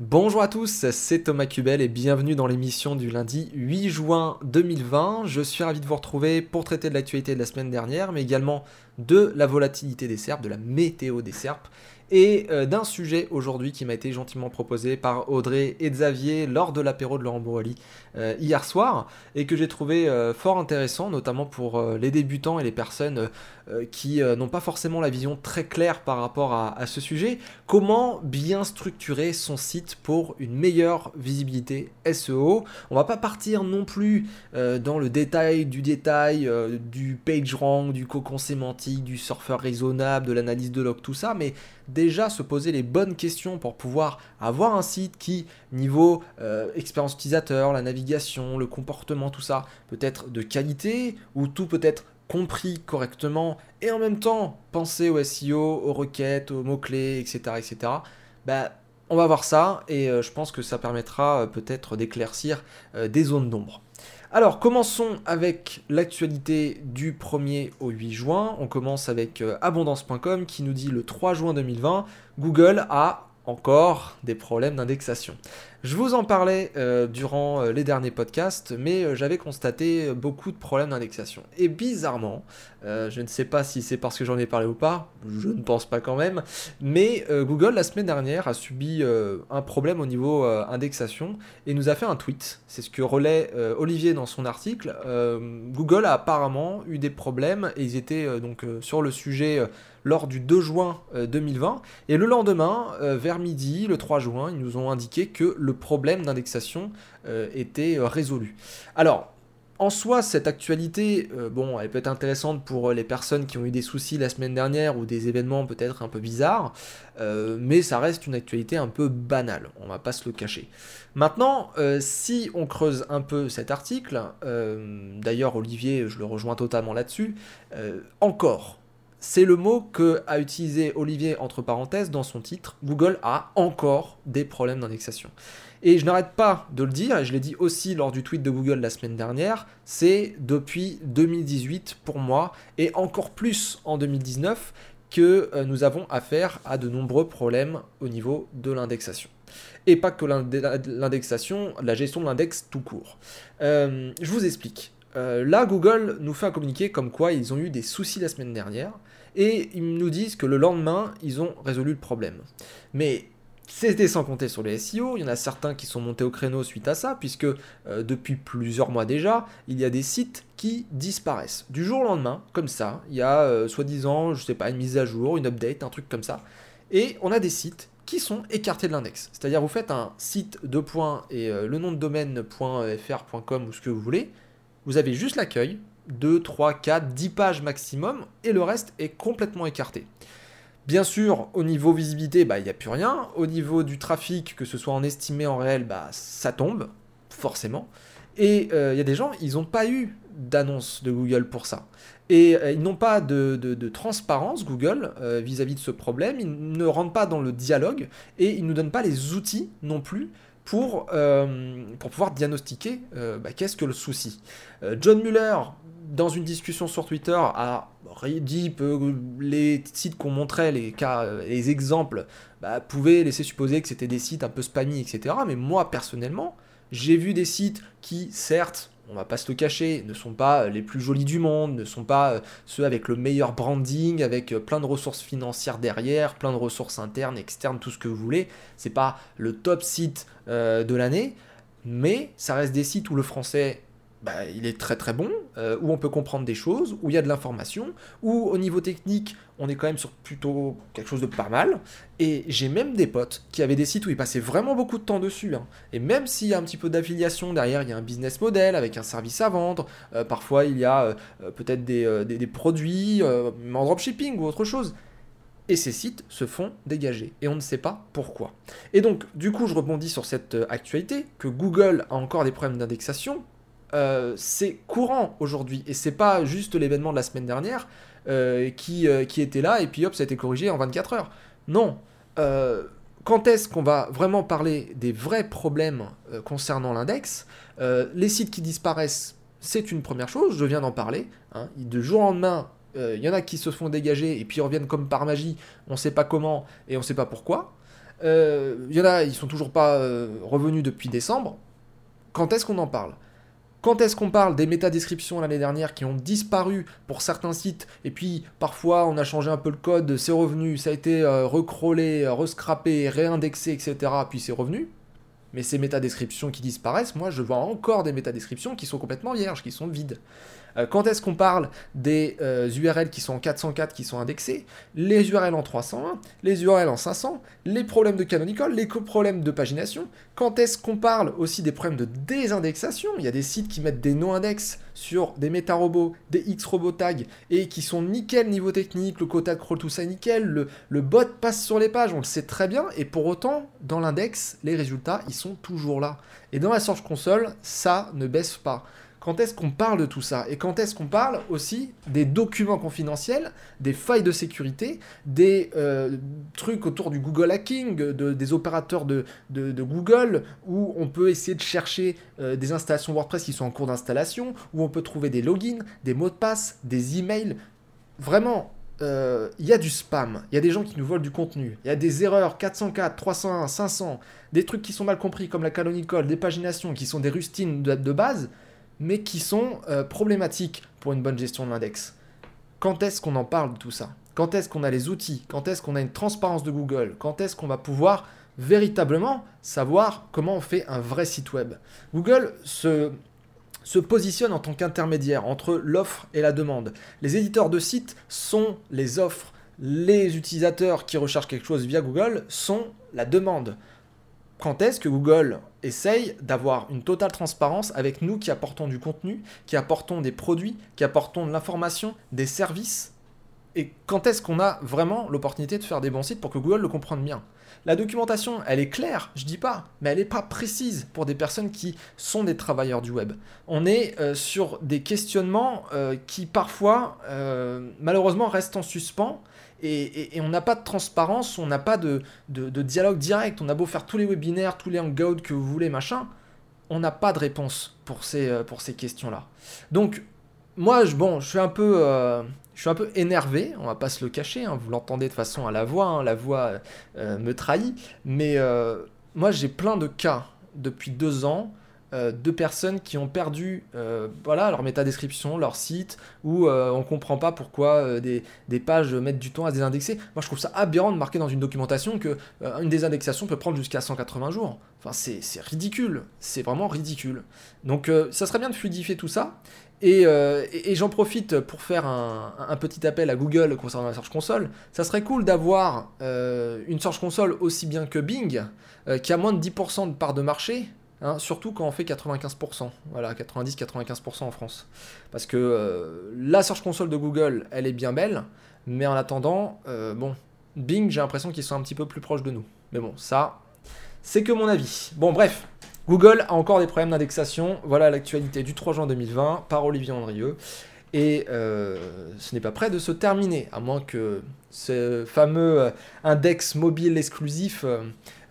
Bonjour à tous, c'est Thomas Cubel et bienvenue dans l'émission du lundi 8 juin 2020. Je suis ravi de vous retrouver pour traiter de l'actualité de la semaine dernière, mais également de la volatilité des serpes, de la météo des serpes et euh, d'un sujet aujourd'hui qui m'a été gentiment proposé par Audrey et Xavier lors de l'apéro de Laurent Bourrelli euh, hier soir et que j'ai trouvé euh, fort intéressant, notamment pour les débutants et les personnes qui n'ont pas forcément la vision très claire par rapport à, ce sujet. Comment bien structurer son site pour une meilleure visibilité SEO On va pas partir non plus dans le détail du détail du page rank, du cocon sémantique, du surfeur raisonnable, de l'analyse de log, tout ça, mais déjà se poser les bonnes questions pour pouvoir avoir un site qui, niveau euh, expérience utilisateur, la navigation, le comportement, tout ça, peut être de qualité, ou tout peut être compris correctement, et en même temps penser au SEO, aux requêtes, aux mots-clés, etc. etc. Bah, on va voir ça, et euh, je pense que ça permettra euh, peut-être d'éclaircir des zones d'ombre. Alors, commençons avec l'actualité du 1er au 8 juin. On commence avec euh, abondance.com qui nous dit le 3 juin 2020, Google a encore des problèmes d'indexation. Je vous en parlais euh, durant euh, les derniers podcasts, mais euh, j'avais constaté beaucoup de problèmes d'indexation. Et bizarrement, je ne sais pas si c'est parce que j'en ai parlé ou pas, je ne pense pas quand même, mais Google la semaine dernière a subi un problème au niveau indexation et nous a fait un tweet. C'est ce que relaie Olivier dans son article. Google a apparemment eu des problèmes et ils étaient donc sur le sujet lors du 2 juin 2020. Et le lendemain, vers midi, le 3 juin, ils nous ont indiqué que le problème d'indexation euh, était euh, résolu. Alors, en soi, cette actualité, euh, bon, elle peut être intéressante pour les personnes qui ont eu des soucis la semaine dernière ou des événements peut-être un peu bizarres, mais ça reste une actualité un peu banale, on va pas se le cacher. Maintenant, si on creuse un peu cet article, d'ailleurs Olivier, je le rejoins totalement là-dessus, encore, c'est le mot que a utilisé Olivier entre parenthèses dans son titre. Google a encore des problèmes d'indexation. Et je n'arrête pas de le dire, et je l'ai dit aussi lors du tweet de Google la semaine dernière, c'est depuis 2018 pour moi, et encore plus en 2019, que euh, nous avons affaire à de nombreux problèmes au niveau de l'indexation. Et pas que l'indexation, la gestion de l'index tout court. Euh, je vous explique. Euh, là, Google nous fait un communiqué comme quoi ils ont eu des soucis la semaine dernière, et ils nous disent que le lendemain, ils ont résolu le problème. Mais c'était sans compter sur les SEO, il y en a certains qui sont montés au créneau suite à ça, puisque euh, depuis plusieurs mois déjà, il y a des sites qui disparaissent. Du jour au lendemain, comme ça, il y a euh, soi-disant, je sais pas, une mise à jour, une update, un truc comme ça, et on a des sites qui sont écartés de l'index. C'est-à-dire vous faites un site de points et euh, le nom de domaine .fr.com ou ce que vous voulez, vous avez juste l'accueil, 2, 3, 4, 10 pages maximum, et le reste est complètement écarté. Bien sûr, au niveau visibilité, bah, il n'y a plus rien. Au niveau du trafic, que ce soit en estimé, en réel, bah, ça tombe, forcément. Et euh, il y a des gens, ils n'ont pas eu d'annonce de Google pour ça. Et euh, ils n'ont pas de, transparence, Google, euh, vis-à-vis de ce problème. Ils ne rentrent pas dans le dialogue et ils ne nous donnent pas les outils non plus pour, pour pouvoir diagnostiquer bah, qu'est-ce que le souci. John Muller, dans une discussion sur Twitter, a dit que les sites qu'on montrait, les les exemples, bah, pouvaient laisser supposer que c'était des sites un peu spammy, etc. Mais moi, personnellement, j'ai vu des sites qui, certes, on va pas se le cacher, ne sont pas les plus jolis du monde, ne sont pas euh, ceux avec le meilleur branding, avec euh, plein de ressources financières derrière, plein de ressources internes, externes, tout ce que vous voulez. C'est pas le top site euh, de l'année, mais ça reste des sites où le français bah, il est très très bon, euh, où on peut comprendre des choses, où il y a de l'information, où au niveau technique, on est quand même sur plutôt quelque chose de pas mal. Et j'ai même des potes qui avaient des sites où ils passaient vraiment beaucoup de temps dessus. Hein. Et même s'il y a un petit peu d'affiliation derrière, il y a un business model avec un service à vendre, euh, parfois il y a euh, peut-être des, des, produits en dropshipping ou autre chose. Et ces sites se font dégager. Et on ne sait pas pourquoi. Et donc, du coup, je rebondis sur cette actualité, que Google a encore des problèmes d'indexation, euh, c'est courant aujourd'hui. Et c'est pas juste l'événement de la semaine dernière euh, qui, euh, qui, était là et puis hop, ça a été corrigé en 24 heures. Non. quand est-ce qu'on va vraiment parler des vrais problèmes concernant l'index Les sites qui disparaissent, c'est une première chose, je viens d'en parler. Hein. De jour en lendemain, il y en a qui se font dégager et puis reviennent comme par magie, on sait pas comment et on sait pas pourquoi. il y en a, ils sont toujours pas revenus depuis décembre. Quand est-ce qu'on en parle? Quand est-ce qu'on parle des métadescriptions l'année dernière qui ont disparu pour certains sites et puis parfois on a changé un peu le code, c'est revenu, ça a été recrawlé, rescrappé, réindexé, etc. Puis c'est revenu? Mais ces métadescriptions qui disparaissent, moi je vois encore des métadescriptions qui sont complètement vierges, qui sont vides. Euh, quand est-ce qu'on parle des URL euh, qui sont en 404, qui sont indexés, les URL en 301, les URL en 500, les problèmes de canonical, les problèmes de pagination, quand est-ce qu'on parle aussi des problèmes de désindexation? Il y a des sites qui mettent des no-index sur des méta-robots, des X-robot tags, et qui sont nickel niveau technique, le quota crawl, tout ça nickel, le, le bot passe sur les pages, on le sait très bien, et pour autant, dans l'index, les résultats, ils sont toujours là. Et dans la Search Console, ça ne baisse pas quand est-ce qu'on parle de tout ça? Et quand est-ce qu'on parle aussi des documents confidentiels, des failles de sécurité, des euh, trucs autour du Google hacking, des opérateurs de, Google, où on peut essayer de chercher euh, des installations WordPress qui sont en cours d'installation, où on peut trouver des logins, des mots de passe, des emails. Vraiment, euh, il y a du spam, il y a des gens qui nous volent du contenu, il y a des erreurs 404, 301, 500, des trucs qui sont mal compris comme la canonical, des paginations qui sont des rustines de base mais qui sont euh, problématiques pour une bonne gestion de l'index. Quand est-ce qu'on en parle de tout ça? Quand est-ce qu'on a les outils? Quand est-ce qu'on a une transparence de Google? Quand est-ce qu'on va pouvoir véritablement savoir comment on fait un vrai site web? Google se, se positionne en tant qu'intermédiaire entre l'offre et la demande. Les éditeurs de sites sont les offres. Les utilisateurs qui recherchent quelque chose via Google sont la demande quand est-ce que Google essaye d'avoir une totale transparence avec nous qui apportons du contenu, qui apportons des produits, qui apportons de l'information, des services? Et quand est-ce qu'on a vraiment l'opportunité de faire des bons sites pour que Google le comprenne bien? La documentation, elle est claire, je dis pas, mais elle n'est pas précise pour des personnes qui sont des travailleurs du web. On est euh, sur des questionnements euh, qui parfois, euh, malheureusement, restent en suspens et, on n'a pas de transparence, on n'a pas de, dialogue direct. On a beau faire tous les webinaires, tous les hangouts que vous voulez, machin, on n'a pas de réponse pour ces, euh, pour ces questions-là. Donc, moi, je, bon, je suis un peu, euh, je suis un peu énervé, on va pas se le cacher, hein, vous l'entendez de façon à la voix, hein, la voix euh, me trahit, mais moi j'ai plein de cas depuis deux ans euh, de personnes qui ont perdu euh, voilà, leur métadescription, leur site, où euh, on ne comprend pas pourquoi des, pages mettent du temps à désindexer. Moi, je trouve ça aberrant de marquer dans une documentation que une désindexation peut prendre jusqu'à 180 jours. Enfin, c'est ridicule. C'est vraiment ridicule. Donc, ça serait bien de fluidifier tout ça. Et, j'en profite pour faire un, un, petit appel à Google concernant la Search Console. Ça serait cool d'avoir une Search Console aussi bien que Bing, qui a moins de 10% de part de marché, Hein, surtout quand on fait 95%, voilà, 90-95% en France. Parce que euh, la Search Console de Google, elle est bien belle, mais en attendant, euh, bon, Bing, j'ai l'impression qu'ils sont un petit peu plus proches de nous. Mais bon, ça, c'est que mon avis. Bon, bref, Google a encore des problèmes d'indexation. Voilà l'actualité du 3 juin 2020 par Olivier Andrieux. Et euh, ce n'est pas prêt de se terminer, à moins que ce fameux index mobile exclusif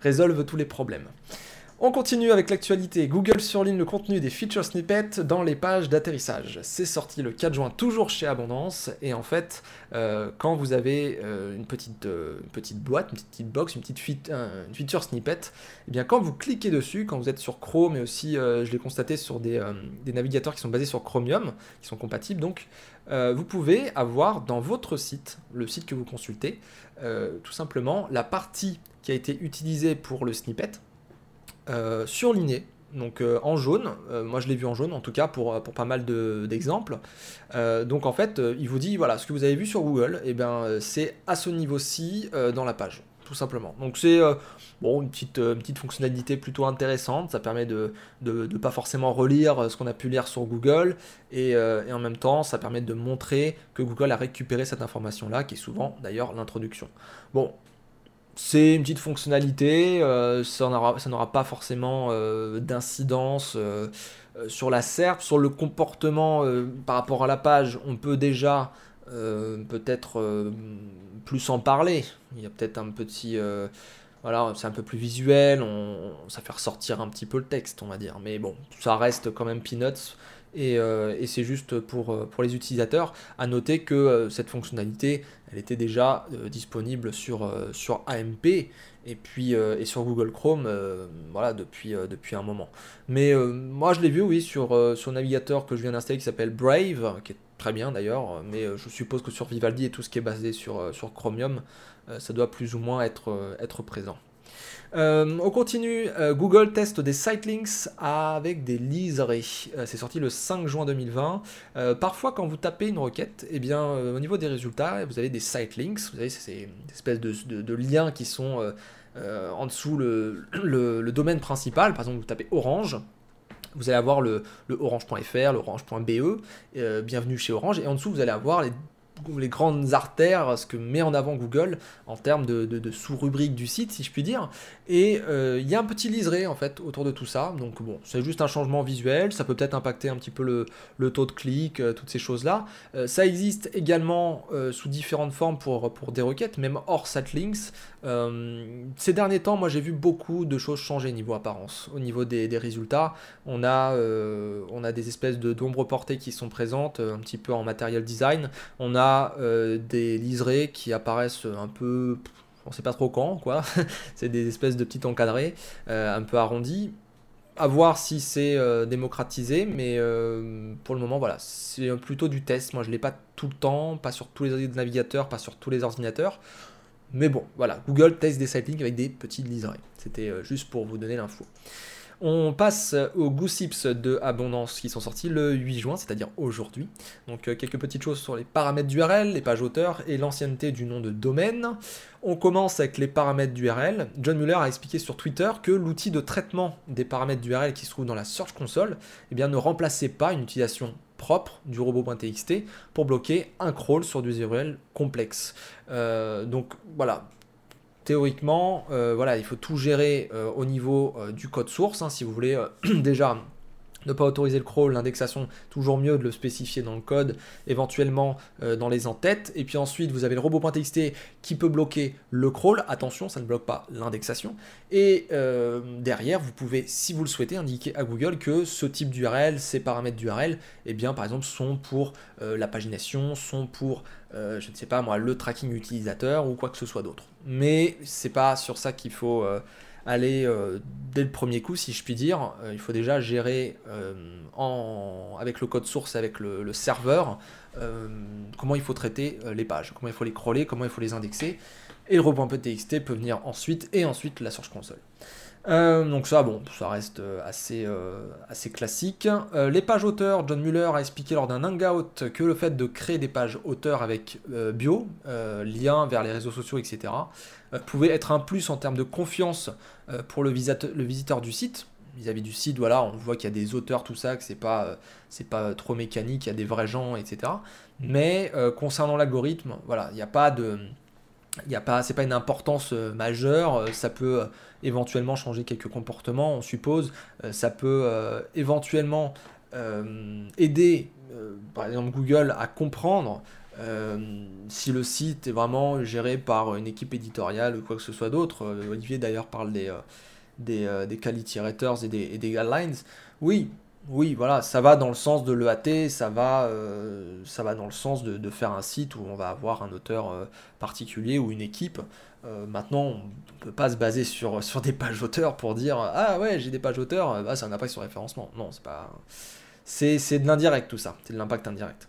résolve tous les problèmes. On continue avec l'actualité. Google surligne le contenu des feature snippets dans les pages d'atterrissage. C'est sorti le 4 juin, toujours chez Abondance. Et en fait, euh, quand vous avez euh, une, petite, euh, petite boîte, une petite box, une petite feature snippet, eh bien quand vous cliquez dessus, quand vous êtes sur Chrome, et aussi je l'ai constaté sur des, des, navigateurs qui sont basés sur Chromium, qui sont compatibles, donc vous pouvez avoir dans votre site, le site que vous consultez, tout simplement la partie qui a été utilisée pour le snippet euh, surligné, donc euh, en jaune. Euh, moi, je l'ai vu en jaune, en tout cas, pour, pour pas mal d'exemples. donc, en fait, il vous dit, voilà, ce que vous avez vu sur Google, et eh ben, c'est à ce niveau-ci dans la page, tout simplement. Donc, c'est bon, une, petite, petite fonctionnalité plutôt intéressante. Ça permet de ne pas forcément relire ce qu'on a pu lire sur Google. Et, et, en même temps, ça permet de montrer que Google a récupéré cette information-là, qui est souvent d'ailleurs l'introduction. Bon, c'est une petite fonctionnalité, euh, ça n'aura pas forcément euh, d'incidence euh, sur la SERP, sur le comportement par rapport à la page, on peut déjà peut-être plus en parler. Il y a peut-être un petit... voilà, c'est un peu plus visuel, ça fait ressortir un petit peu le texte, on va dire. Mais bon, ça reste quand même peanuts. Euh, et, c'est juste pour, euh, pour les utilisateurs. À noter que euh, cette fonctionnalité, elle était déjà disponible sur, sur AMP, et puis et sur Google Chrome, voilà, depuis, depuis un moment. Mais moi, je l'ai vu, oui, sur, sur navigateur que je viens d'installer qui s'appelle Brave, qui est très bien d'ailleurs, mais je suppose que sur Vivaldi et tout ce qui est basé sur, sur Chromium, ça doit plus ou moins être, être présent. Euh, on continue, euh, Google teste des sitelinks avec des liserés. Euh, c'est sorti le 5 juin 2020. parfois, quand vous tapez une requête, eh bien, au niveau des résultats, vous avez des sitelinks. Vous avez ces espèces de, liens qui sont en dessous le, domaine principal. Par exemple, vous tapez Orange. Vous allez avoir le, orange.fr, le orange.be, bienvenue chez Orange, et en dessous vous allez avoir les les grandes artères, ce que met en avant Google en termes de, sous-rubriques du site, si je puis dire. Et euh, il y a un petit liseré en fait autour de tout ça. Donc bon, c'est juste un changement visuel. Ça peut peut-être impacter un petit peu le, taux de clic, euh, toutes ces choses-là. Euh, ça existe également sous différentes formes pour, pour des requêtes, même hors Satlinks. Ces derniers temps, moi j'ai vu beaucoup de choses changer niveau apparence, au niveau des, résultats. On a, on a des espèces d'ombres portées qui sont présentes, un petit peu en matériel design. On a euh, des liserés qui apparaissent un peu, on sait pas trop quand, quoi. c'est des espèces de petits encadrés, euh, un peu arrondis. À voir si c'est euh, démocratisé, mais pour le moment, voilà, c'est plutôt du test. Moi, je l'ai pas tout le temps, pas sur tous les navigateurs, pas sur tous les ordinateurs. Mais bon, voilà, Google teste des sightlinks avec des petits liserés. C'était juste pour vous donner l'info. On passe aux Goosips de Abondance qui sont sortis le 8 juin, c'est-à-dire aujourd'hui. Donc euh, quelques petites choses sur les paramètres d'URL, les pages auteurs et l'ancienneté du nom de domaine. On commence avec les paramètres d'URL. John Muller a expliqué sur Twitter que l'outil de traitement des paramètres d'URL qui se trouve dans la Search Console eh bien, ne remplaçait pas une utilisation propre du robot.txt pour bloquer un crawl sur des URL complexes. Euh, donc voilà, théoriquement, euh, voilà, il faut tout gérer euh, au niveau du code source. Hein, si vous voulez déjà ne pas autoriser le crawl, l'indexation, toujours mieux de le spécifier dans le code, éventuellement dans les entêtes. Et puis ensuite, vous avez le robot.txt qui peut bloquer le crawl. Attention, ça ne bloque pas l'indexation. Et derrière, vous pouvez, si vous le souhaitez, indiquer à Google que ce type d'URL, ces paramètres d'URL, eh bien, par exemple, sont pour la pagination, sont pour, je ne sais pas moi, le tracking utilisateur ou quoi que ce soit d'autre mais c'est pas sur ça qu'il faut euh, aller euh, dès le premier coup, si je puis dire. Euh, il faut déjà gérer avec le code source, avec le, serveur, comment il faut traiter les pages, comment il faut les crawler, comment il faut les indexer. Et le robot.txt peut venir ensuite, et ensuite la Search Console. Euh, donc ça, bon, ça reste euh, assez, euh, assez classique. les pages auteurs, John Muller a expliqué lors d'un hangout que le fait de créer des pages auteurs avec bio, lien vers les réseaux sociaux, etc., pouvait être un plus en termes de confiance pour le, le, visiteur du site. Vis-à-vis du site, voilà, on voit qu'il y a des auteurs, tout ça, que c'est pas, c'est pas trop mécanique, il y a des vrais gens, etc. Mais concernant l'algorithme, voilà, il n'y a pas de il y a pas, c'est pas une importance euh, majeure, euh, ça peut euh, éventuellement changer quelques comportements, on suppose, ça peut éventuellement aider, par exemple Google, à comprendre si le site est vraiment géré par une équipe éditoriale ou quoi que ce soit d'autre. Olivier d'ailleurs parle des, des, des quality raters et des, et des guidelines. Oui, oui, voilà, ça va dans le sens de l'EAT, ça va, euh, ça va dans le sens de, faire un site où on va avoir un auteur euh, particulier ou une équipe. Euh, maintenant, on ne peut pas se baser sur, des pages auteurs pour dire Ah ouais, j'ai des pages auteurs, bah, ça n'a pas sur référencement. Non, c'est pas. C'est de l'indirect tout ça, c'est de l'impact indirect.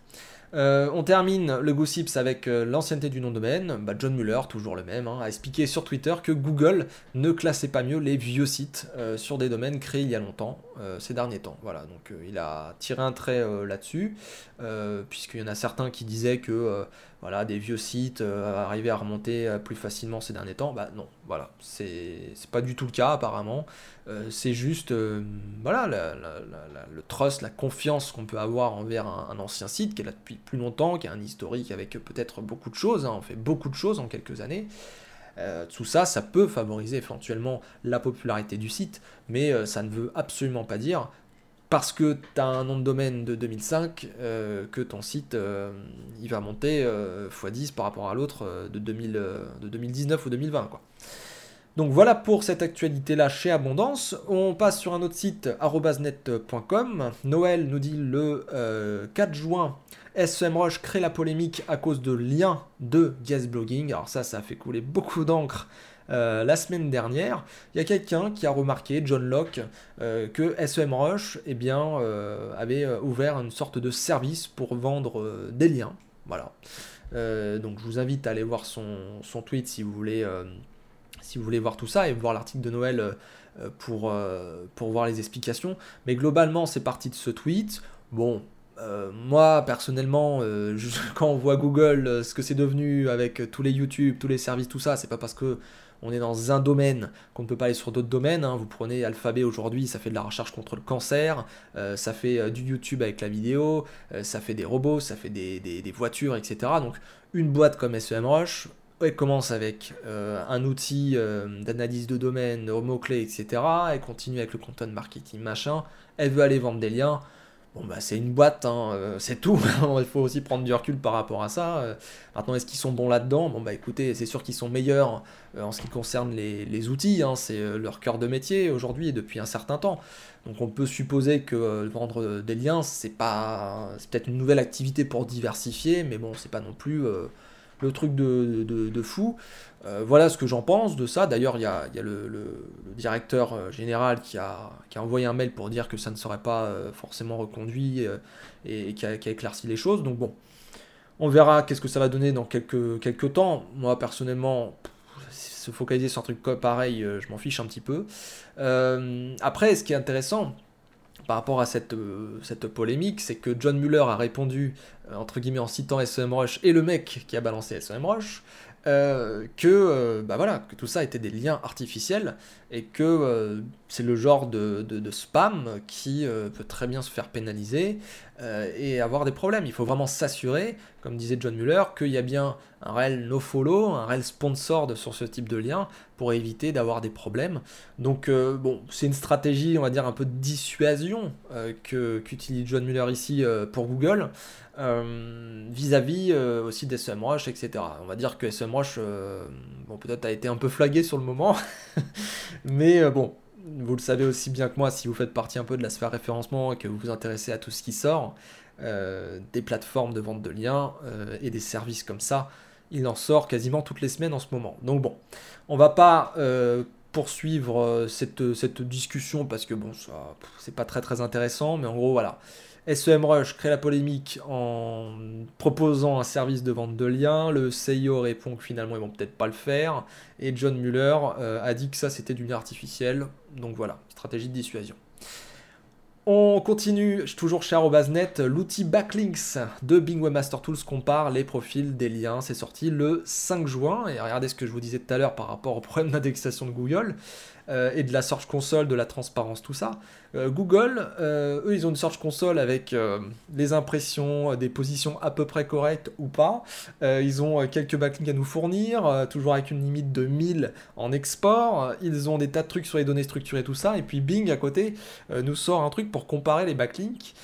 Euh, on termine le Gossips avec euh, l'ancienneté du nom de domaine. Bah, John Muller, toujours le même, hein, a expliqué sur Twitter que Google ne classait pas mieux les vieux sites euh, sur des domaines créés il y a longtemps, ces derniers temps. Voilà, donc il a tiré un trait là-dessus, puisqu'il y en a certains qui disaient que voilà, des vieux sites arrivaient à remonter plus facilement ces derniers temps. Bah non, voilà, c'est pas du tout le cas apparemment. Euh, c'est juste euh, voilà, le trust, la confiance qu'on peut avoir envers un, ancien site qui est là depuis plus longtemps, qui a un historique avec peut-être beaucoup de choses, hein, on fait beaucoup de choses en quelques années. Euh, tout ça, ça peut favoriser éventuellement la popularité du site, mais ça ne veut absolument pas dire parce que tu as un nom de domaine de 2005 que ton site il va monter x10 par rapport à l'autre de, de 2019 ou 2020 quoi. Donc voilà pour cette actualité-là chez Abondance. On passe sur un autre site, arrobasnet.com. Noël nous dit le 4 euh, juin, SEMrush crée la polémique à cause de liens de guest blogging. Alors ça, ça a fait couler beaucoup d'encre la semaine dernière, il y a quelqu'un qui a remarqué, John Locke, que SEMrush eh bien, avait ouvert une sorte de service pour vendre des liens. Voilà. donc je vous invite à aller voir son, son tweet si vous voulez si vous voulez voir tout ça et voir l'article de Noël euh, pour, euh, pour voir les explications. Mais globalement, c'est parti de ce tweet. Bon, euh, moi personnellement, quand on voit Google, ce que c'est devenu avec tous les YouTube, tous les services, tout ça, c'est pas parce que on est dans un domaine qu'on ne peut pas aller sur d'autres domaines. Hein. Vous prenez Alphabet aujourd'hui, ça fait de la recherche contre le cancer, ça fait du YouTube avec la vidéo, ça fait des robots, ça fait des, voitures, etc. Donc une boîte comme SEMrush, elle commence avec euh, un outil euh, d'analyse de domaine, de mots-clés, etc. Elle continue avec le content marketing, machin. Elle veut aller vendre des liens. Bon, bah, c'est une boîte, hein, euh, c'est tout. Il faut aussi prendre du recul par rapport à ça. maintenant, est-ce qu'ils sont bons là-dedans? Bon, bah écoutez, c'est sûr qu'ils sont meilleurs en ce qui concerne les, outils. Hein. c'est leur cœur de métier aujourd'hui et depuis un certain temps. Donc, on peut supposer que vendre des liens, c'est pas. C'est peut-être une nouvelle activité pour diversifier, mais bon, c'est pas non plus le truc de, fou. Euh, voilà ce que j'en pense de ça. D'ailleurs, il y a, le, directeur euh, général qui a, envoyé un mail pour dire que ça ne serait pas euh, forcément reconduit et, qui, a, éclairci les choses. Donc bon, on verra qu'est-ce que ça va donner dans quelques, quelques temps. Moi, personnellement, se focaliser sur un truc pareil, je m'en fiche un petit peu. après, ce qui est intéressant, par rapport à cette, cette polémique, c'est que John Muller a répondu euh, entre guillemets en citant SEMrush et le mec qui a balancé SEMrush, euh, que euh, bah voilà que tout ça était des liens artificiels et que euh, c'est le genre de, spam qui peut très bien se faire pénaliser et avoir des problèmes. Il faut vraiment s'assurer, comme disait John Muller, qu'il y a bien un réel no-follow, un réel sponsor sur ce type de lien pour éviter d'avoir des problèmes. Donc bon, c'est une stratégie, on va dire, un peu de dissuasion qu'utilise John Muller ici pour Google. Euh, vis-à-vis euh, aussi des SEMrush, etc. On va dire que SEMrush, euh, bon, peut-être a été un peu flagué sur le moment, mais bon, vous le savez aussi bien que moi, si vous faites partie un peu de la sphère référencement et que vous vous intéressez à tout ce qui sort, des plateformes de vente de liens et des services comme ça, il en sort quasiment toutes les semaines en ce moment. Donc bon, on va pas poursuivre cette, cette discussion parce que bon, ça, c'est pas très très intéressant, mais en gros, voilà. SEMrush crée la polémique en proposant un service de vente de liens. Le CIO répond que finalement ils vont peut-être pas le faire. Et John Muller euh, a dit que ça c'était du lien artificiel. Donc voilà, stratégie de dissuasion. On continue, toujours chez Arrobasnet, l'outil Backlinks de Bing Webmaster Tools compare les profils des liens. C'est sorti le 5 juin. Et regardez ce que je vous disais tout à l'heure par rapport au problème d'indexation de Google. Euh, et de la Search Console, de la transparence, tout ça. Euh, Google, euh, eux, ils ont une Search Console avec les impressions, des positions à peu près correctes ou pas. ils ont quelques backlinks à nous fournir, toujours avec une limite de 1000 en export. Ils ont des tas de trucs sur les données structurées, tout ça. Et puis Bing, à côté, nous sort un truc pour comparer les backlinks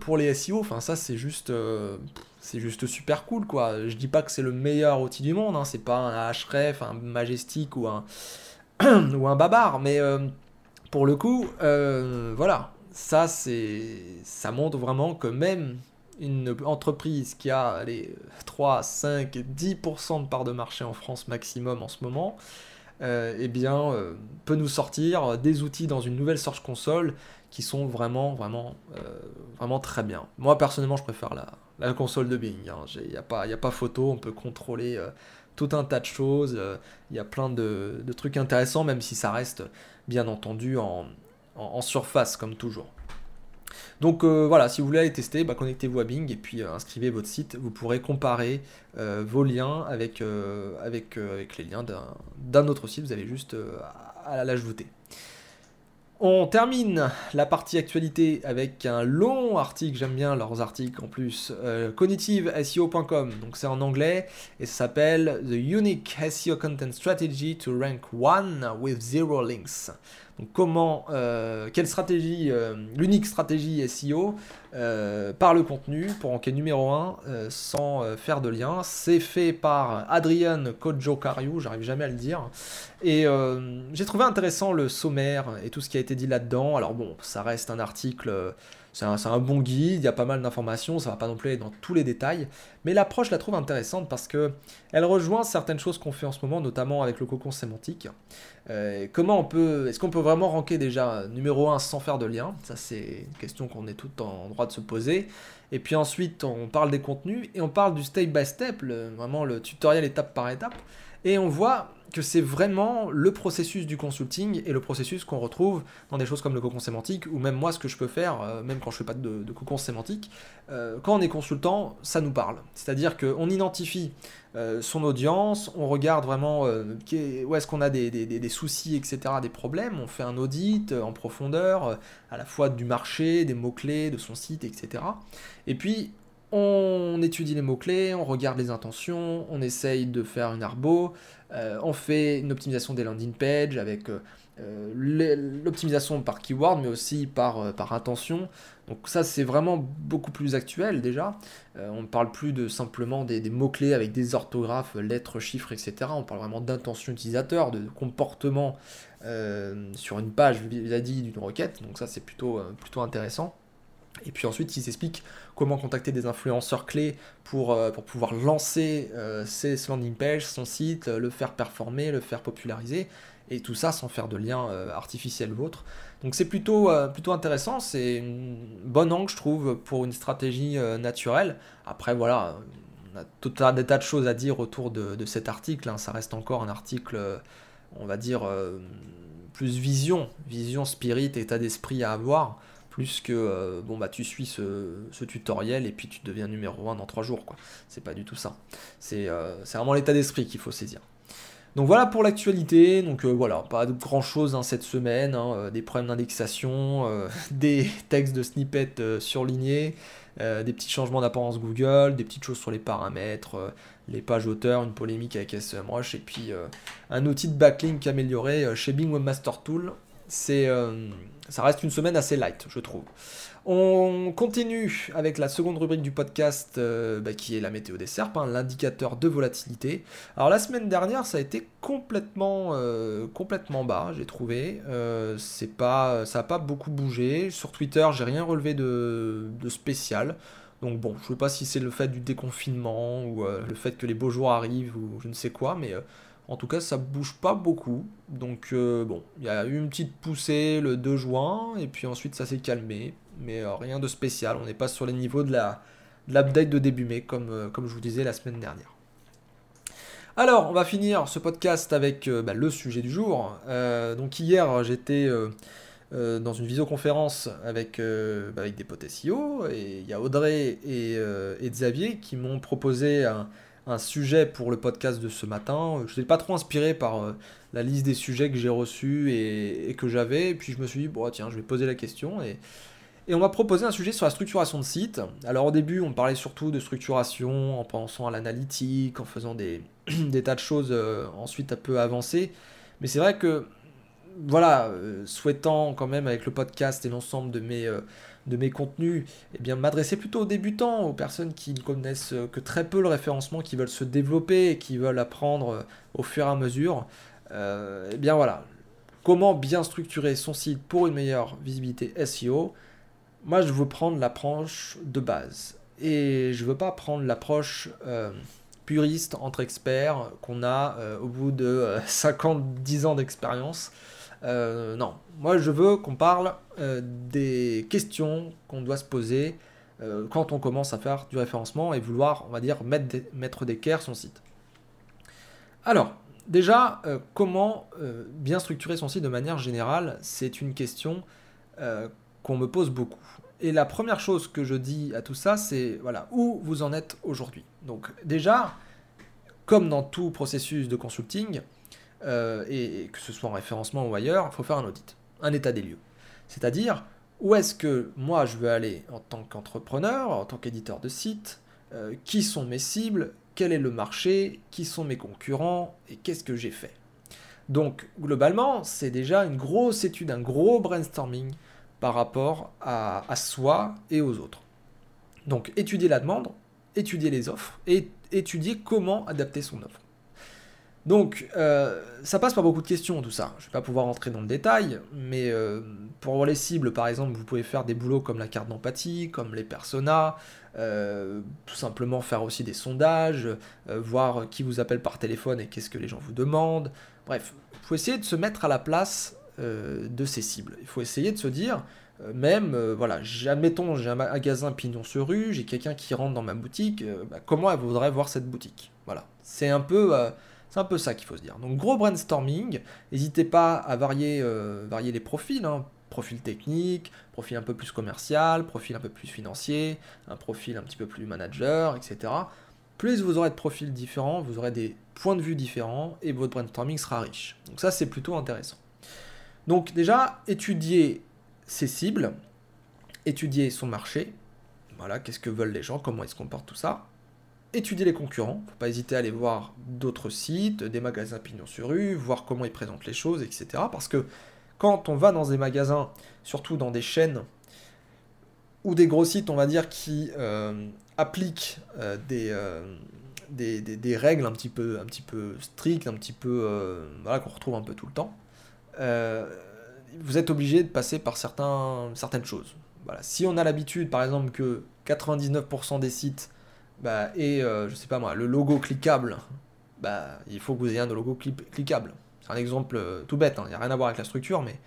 pour les SEO. Enfin, ça, c'est juste c'est juste super cool quoi. Je dis pas que c'est le meilleur outil du monde, hein. c'est pas un href, un Majestic ou un, ou un babar, mais euh, pour le coup, euh, voilà, ça c'est, ça montre vraiment que même une entreprise qui a les 3, 5, 10% de part de marché en France maximum en ce moment, euh, eh bien, peut nous sortir des outils dans une nouvelle Search Console qui sont vraiment, vraiment, vraiment très bien. Moi, personnellement, je préfère la, la console de Bing. Il hein. n'y a pas photo, on peut contrôler tout un tas de choses. Euh, il y a plein de, trucs intéressants, même si ça reste bien entendu en, surface, comme toujours. Donc euh, voilà, si vous voulez aller tester, bah, connectez-vous à Bing et puis euh, inscrivez votre site. Vous pourrez comparer vos liens avec, les liens d'un autre site. Vous avez juste à l'ajouter. On termine la partie actualité avec un long article, j'aime bien leurs articles en plus, euh, cognitiveseo.com, donc c'est en anglais, et ça s'appelle The Unique SEO Content Strategy to Rank 1 with Zero Links comment, euh, quelle stratégie, euh, l'unique stratégie SEO euh, par le contenu pour enquête numéro 1 sans faire de lien. C'est fait par Adrian Kojo j'arrive jamais à le dire. Et j'ai trouvé intéressant le sommaire et tout ce qui a été dit là-dedans. Alors bon, ça reste un article c'est un, bon guide, il y a pas mal d'informations, ça va pas non plus aller dans tous les détails, mais l'approche je la trouve intéressante parce que elle rejoint certaines choses qu'on fait en ce moment, notamment avec le cocon sémantique. Euh, comment on peut, est-ce qu'on peut vraiment ranker déjà numéro 1 sans faire de lien? Ça c'est une question qu'on est tout en droit de se poser. Et puis ensuite on parle des contenus et on parle du step by step, vraiment le tutoriel étape par étape, et on voit que c'est vraiment le processus du consulting et le processus qu'on retrouve dans des choses comme le cocon sémantique, ou même moi ce que je peux faire, euh, même quand je fais pas de, de cocon sémantique, euh, quand on est consultant, ça nous parle. C'est-à-dire qu'on identifie euh, son audience, on regarde vraiment où est-ce qu'on a des, des, soucis, etc., des problèmes, on fait un audit en profondeur, à la fois du marché, des mots-clés, de son site, etc. Et puis on étudie les mots-clés, on regarde les intentions, on essaye de faire une arbo, on fait une optimisation des landing pages avec euh, euh, l'optimisation par keyword, mais aussi par, intention. Donc ça, c'est vraiment beaucoup plus actuel déjà. on ne parle plus de simplement des, mots-clés avec des orthographes, lettres, chiffres, etc. On parle vraiment d'intention utilisateur, de comportement sur une page vis-à-vis d'une requête. Donc ça, c'est plutôt intéressant. Et puis ensuite, ils expliquent comment contacter des influenceurs clés pour, euh, pour pouvoir lancer euh, ses landing pages, son site, le faire performer, le faire populariser, et tout ça sans faire de lien euh, artificiel ou autre. Donc c'est plutôt, plutôt intéressant, c'est une bonne angle, je trouve, pour une stratégie naturelle. Après, voilà, on a tout un tas de choses à dire autour de, cet article, hein. ça reste encore un article, on va dire, plus vision, vision spirit, état d'esprit à avoir plus que euh, bon bah tu suis ce, tutoriel et puis tu deviens numéro 1 dans 3 jours quoi. C'est pas du tout ça. Euh, c'est vraiment l'état d'esprit qu'il faut saisir. Donc voilà pour l'actualité, donc euh, voilà, pas grand chose hein, cette semaine, hein, des problèmes d'indexation, des textes de snippets surlignés, des petits changements d'apparence Google, des petites choses sur les paramètres, les pages auteurs, une polémique avec SEMrush, et puis un outil de backlink amélioré chez Bing Webmaster Tool. C'est ça reste une semaine assez light, je trouve. On continue avec la seconde rubrique du podcast euh, bah, qui est la météo des serpes, hein, l'indicateur de volatilité. Alors la semaine dernière, ça a été complètement, euh, bas, j'ai trouvé. Euh, pas, ça n'a pas beaucoup bougé. Sur Twitter, j'ai rien relevé de, de, spécial. Donc bon, je ne sais pas si c'est le fait du déconfinement ou le fait que les beaux jours arrivent ou je ne sais quoi, mais en tout cas, ça bouge pas beaucoup. Donc euh, bon, il y a eu une petite poussée le 2 juin, et puis ensuite ça s'est calmé. Mais euh, rien de spécial, on n'est pas sur les niveaux de la l'update de début mai, comme, euh, je vous disais la semaine dernière. Alors, on va finir ce podcast avec bah, le sujet du jour. donc hier, j'étais dans une visioconférence avec, bah, avec des potes SEO, et il y a Audrey et, Xavier qui m'ont proposé un sujet pour le podcast de ce matin. Je n'étais pas trop inspiré par euh, la liste des sujets que j'ai reçus et, que j'avais. Puis je me suis dit, bon, tiens, je vais poser la question. Et, on m'a proposé un sujet sur la structuration de site. Alors au début, on parlait surtout de structuration en pensant à l'analytique, en faisant des, des, tas de choses euh, ensuite un peu avancées. Mais c'est vrai que, voilà, euh, souhaitant quand même avec le podcast et l'ensemble de mes de mes contenus, eh bien m'adresser plutôt aux débutants, aux personnes qui ne connaissent que très peu le référencement, qui veulent se développer et qui veulent apprendre euh, au fur et à mesure. Euh, eh bien voilà, comment bien structurer son site pour une meilleure visibilité SEO Moi je veux prendre l'approche de base et je veux pas prendre l'approche euh, puriste entre experts qu'on a au bout de 50-10 ans d'expérience. Euh, non, moi je veux qu'on parle euh, des questions qu'on doit se poser euh, quand on commence à faire du référencement et vouloir, on va dire, mettre des, mettre son site. Alors, déjà, comment bien structurer son site de manière générale C'est une question qu'on me pose beaucoup. Et la première chose que je dis à tout ça, c'est voilà, où vous en êtes aujourd'hui. Donc déjà, comme dans tout processus de consulting, euh, et, que ce soit en référencement ou ailleurs, il faut faire un audit, un état des lieux. C'est-à-dire, où est-ce que moi je veux aller en tant qu'entrepreneur, en tant qu'éditeur de site, euh, qui sont mes cibles, quel est le marché, qui sont mes concurrents et qu'est-ce que j'ai fait. Donc globalement, c'est déjà une grosse étude, un gros brainstorming par rapport à, à soi et aux autres. Donc étudier la demande, étudier les offres et étudier comment adapter son offre. Donc, euh, ça passe par beaucoup de questions, tout ça. Je ne vais pas pouvoir rentrer dans le détail, mais euh, pour les cibles, par exemple, vous pouvez faire des boulots comme la carte d'empathie, comme les personas, euh, tout simplement faire aussi des sondages, euh, voir qui vous appelle par téléphone et qu'est-ce que les gens vous demandent. Bref, il faut essayer de se mettre à la place de ces cibles. Il faut essayer de se dire, même, voilà, admettons, j'ai un magasin pignon sur rue, j'ai quelqu'un qui rentre dans ma boutique, bah, comment elle voudrait voir cette boutique? Voilà, c'est un peu c'est un peu ça qu'il faut se dire. Donc gros brainstorming, n'hésitez pas à varier, euh, les profils, hein. profil technique, profil un peu plus commercial, profil un peu plus financier, un profil un petit peu plus manager, etc. Plus vous aurez de profils différents, vous aurez des points de vue différents et votre brainstorming sera riche. Donc ça c'est plutôt intéressant. Donc déjà, étudier ses cibles, étudier son marché, voilà, qu'est-ce que veulent les gens, comment ils se comportent, tout ça étudier les concurrents, faut pas hésiter à aller voir d'autres sites, des magasins pignon sur rue, voir comment ils présentent les choses, etc. Parce que quand on va dans des magasins, surtout dans des chaînes ou des gros sites, on va dire, qui euh, appliquent euh, euh, des, des, règles un petit peu, un petit peu strictes, un petit peu, voilà, qu'on retrouve un peu tout le temps, vous êtes obligé de passer par certains, certaines choses. Voilà. Si on a l'habitude, par exemple, que 99% des sites bah, et euh, je sais pas moi, le logo cliquable, bah, il faut que vous ayez un logo cliquable. C'est un exemple euh, tout bête, il hein, n'y a rien à voir avec la structure, mais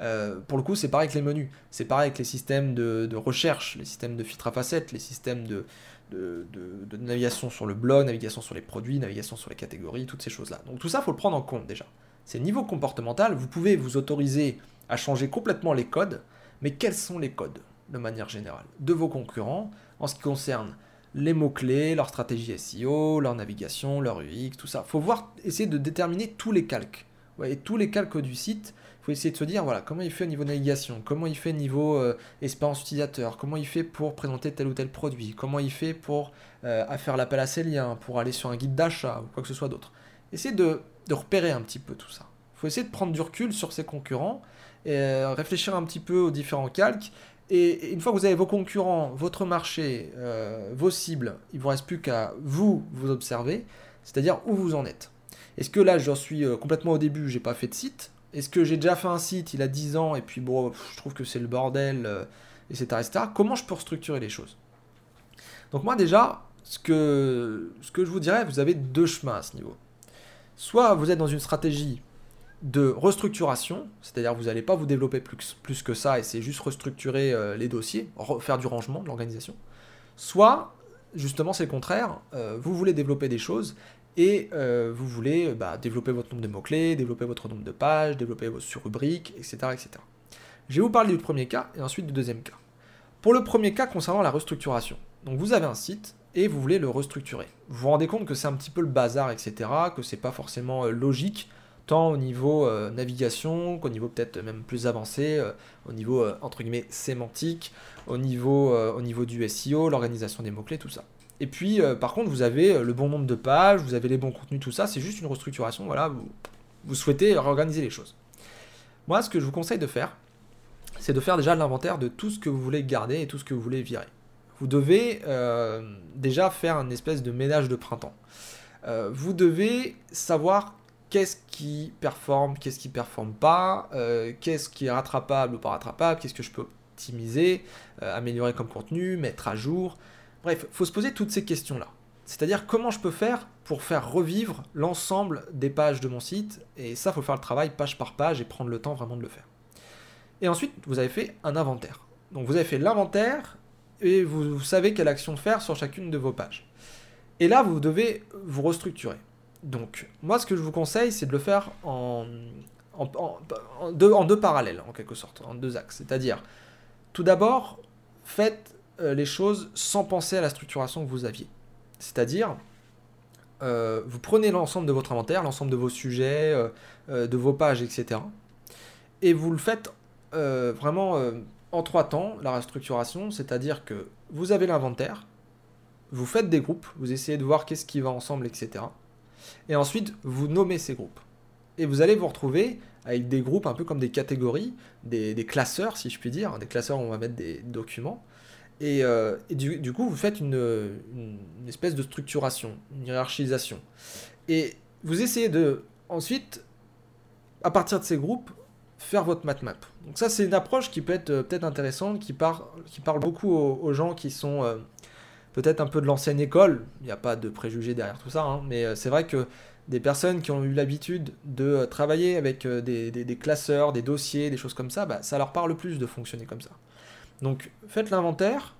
euh, pour le coup, c'est pareil avec les menus, c'est pareil avec les systèmes de, recherche, les systèmes de filtre à facettes, les systèmes de, de, de, navigation sur le blog, navigation sur les produits, navigation sur les catégories, toutes ces choses-là. Donc tout ça, faut le prendre en compte déjà. C'est niveau comportemental, vous pouvez vous autoriser à changer complètement les codes, mais quels sont les codes, de manière générale, de vos concurrents en ce qui concerne les mots-clés, leur stratégie SEO, leur navigation, leur UX, tout ça. Il faut voir, essayer de déterminer tous les calques. et tous les calques du site, il faut essayer de se dire, voilà, comment il fait au niveau navigation, comment il fait au niveau euh, expérience utilisateur, comment il fait pour présenter tel ou tel produit, comment il fait pour euh, faire l'appel à ses liens, pour aller sur un guide d'achat ou quoi que ce soit d'autre. Essayez de, repérer un petit peu tout ça. Il faut essayer de prendre du recul sur ses concurrents et euh, réfléchir un petit peu aux différents calques et une fois que vous avez vos concurrents, votre marché, euh, vos cibles, il ne vous reste plus qu'à vous vous observer, c'est-à-dire où vous en êtes. Est-ce que là, j'en suis euh, complètement au début, j'ai pas fait de site? Est-ce que j'ai déjà fait un site, il a 10 ans, et puis bon, je trouve que c'est le bordel, etc., euh, etc. Comment je peux restructurer les choses? Donc moi déjà, ce que, ce que je vous dirais, vous avez deux chemins à ce niveau. Soit vous êtes dans une stratégie de restructuration, c'est-à-dire vous n'allez pas vous développer plus, que ça et c'est juste restructurer euh, les dossiers, faire du rangement de l'organisation, soit justement c'est le contraire, euh, vous voulez développer des choses et euh, vous voulez bah, développer votre nombre de mots-clés, développer votre nombre de pages, développer vos sur-rubriques, etc., etc. Je vais vous parler du premier cas et ensuite du deuxième cas. Pour le premier cas concernant la restructuration, vous avez un site et vous voulez le restructurer. Vous vous rendez compte que c'est un petit peu le bazar, etc., que c'est pas forcément logique au niveau euh, navigation qu'au niveau peut-être même plus avancé, euh, au niveau euh, entre guillemets sémantique, au niveau, au niveau du SEO, l'organisation des mots-clés, tout ça. Et puis par contre, vous avez le bon nombre de pages, vous avez les bons contenus, tout ça, c'est juste une restructuration, voilà, vous, vous souhaitez réorganiser les choses. Moi, ce que je vous conseille de faire, c'est de faire déjà l'inventaire de tout ce que vous voulez garder et tout ce que vous voulez virer. Vous devez déjà faire un espèce de ménage de printemps. vous devez savoir qu'est-ce qui performe, qu'est-ce qui performe pas, euh, qu'est-ce qui est rattrapable ou pas rattrapable, qu'est-ce que je peux optimiser, euh, améliorer comme contenu, mettre à jour. Bref, il faut se poser toutes ces questions-là. C'est-à-dire comment je peux faire pour faire revivre l'ensemble des pages de mon site, et ça, il faut faire le travail page par page et prendre le temps vraiment de le faire. Et ensuite, vous avez fait un inventaire. Donc vous avez fait l'inventaire, et vous savez quelle action faire sur chacune de vos pages. Et là, vous devez vous restructurer. Donc, moi, ce que je vous conseille, c'est de le faire en, deux, parallèles, en quelque sorte, en deux axes. C'est-à-dire, tout d'abord, faites euh, les choses sans penser à la structuration que vous aviez. C'est-à-dire, euh, vous prenez l'ensemble de votre inventaire, l'ensemble de vos sujets, euh, de vos pages, etc. Et vous le faites vraiment en trois temps, la restructuration, c'est-à-dire que vous avez l'inventaire, vous faites des groupes, vous essayez de voir qu'est-ce qui va ensemble, etc. Et ensuite, vous nommez ces groupes. Et vous allez vous retrouver avec des groupes un peu comme des catégories, des, classeurs, si je puis dire, des classeurs où on va mettre des documents. Et, euh, du, coup, vous faites une, espèce de structuration, une hiérarchisation. Et vous essayez de, ensuite, à partir de ces groupes, faire votre map. Donc ça, c'est une approche qui peut être euh, peut-être intéressante, qui, qui parle beaucoup aux, gens qui sont euh, peut-être un peu de l'ancienne école. Il n'y a pas de préjugés derrière tout ça, hein, mais euh, c'est vrai que des personnes qui ont eu l'habitude de travailler avec des, classeurs, des dossiers, des choses comme ça, bah, ça leur parle plus de fonctionner comme ça. Donc faites l'inventaire,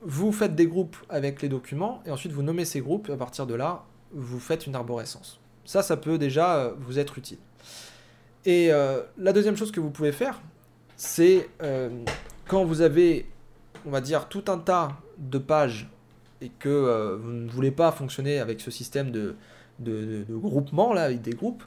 vous faites des groupes avec les documents, et ensuite vous nommez ces groupes, et à partir de là, vous faites une arborescence. Ça, ça peut déjà vous être utile. Et euh, la deuxième chose que vous pouvez faire, c'est euh, quand vous avez, on va dire, tout un tas de pages et que euh, vous ne voulez pas fonctionner avec ce système de, groupement, là, avec des groupes,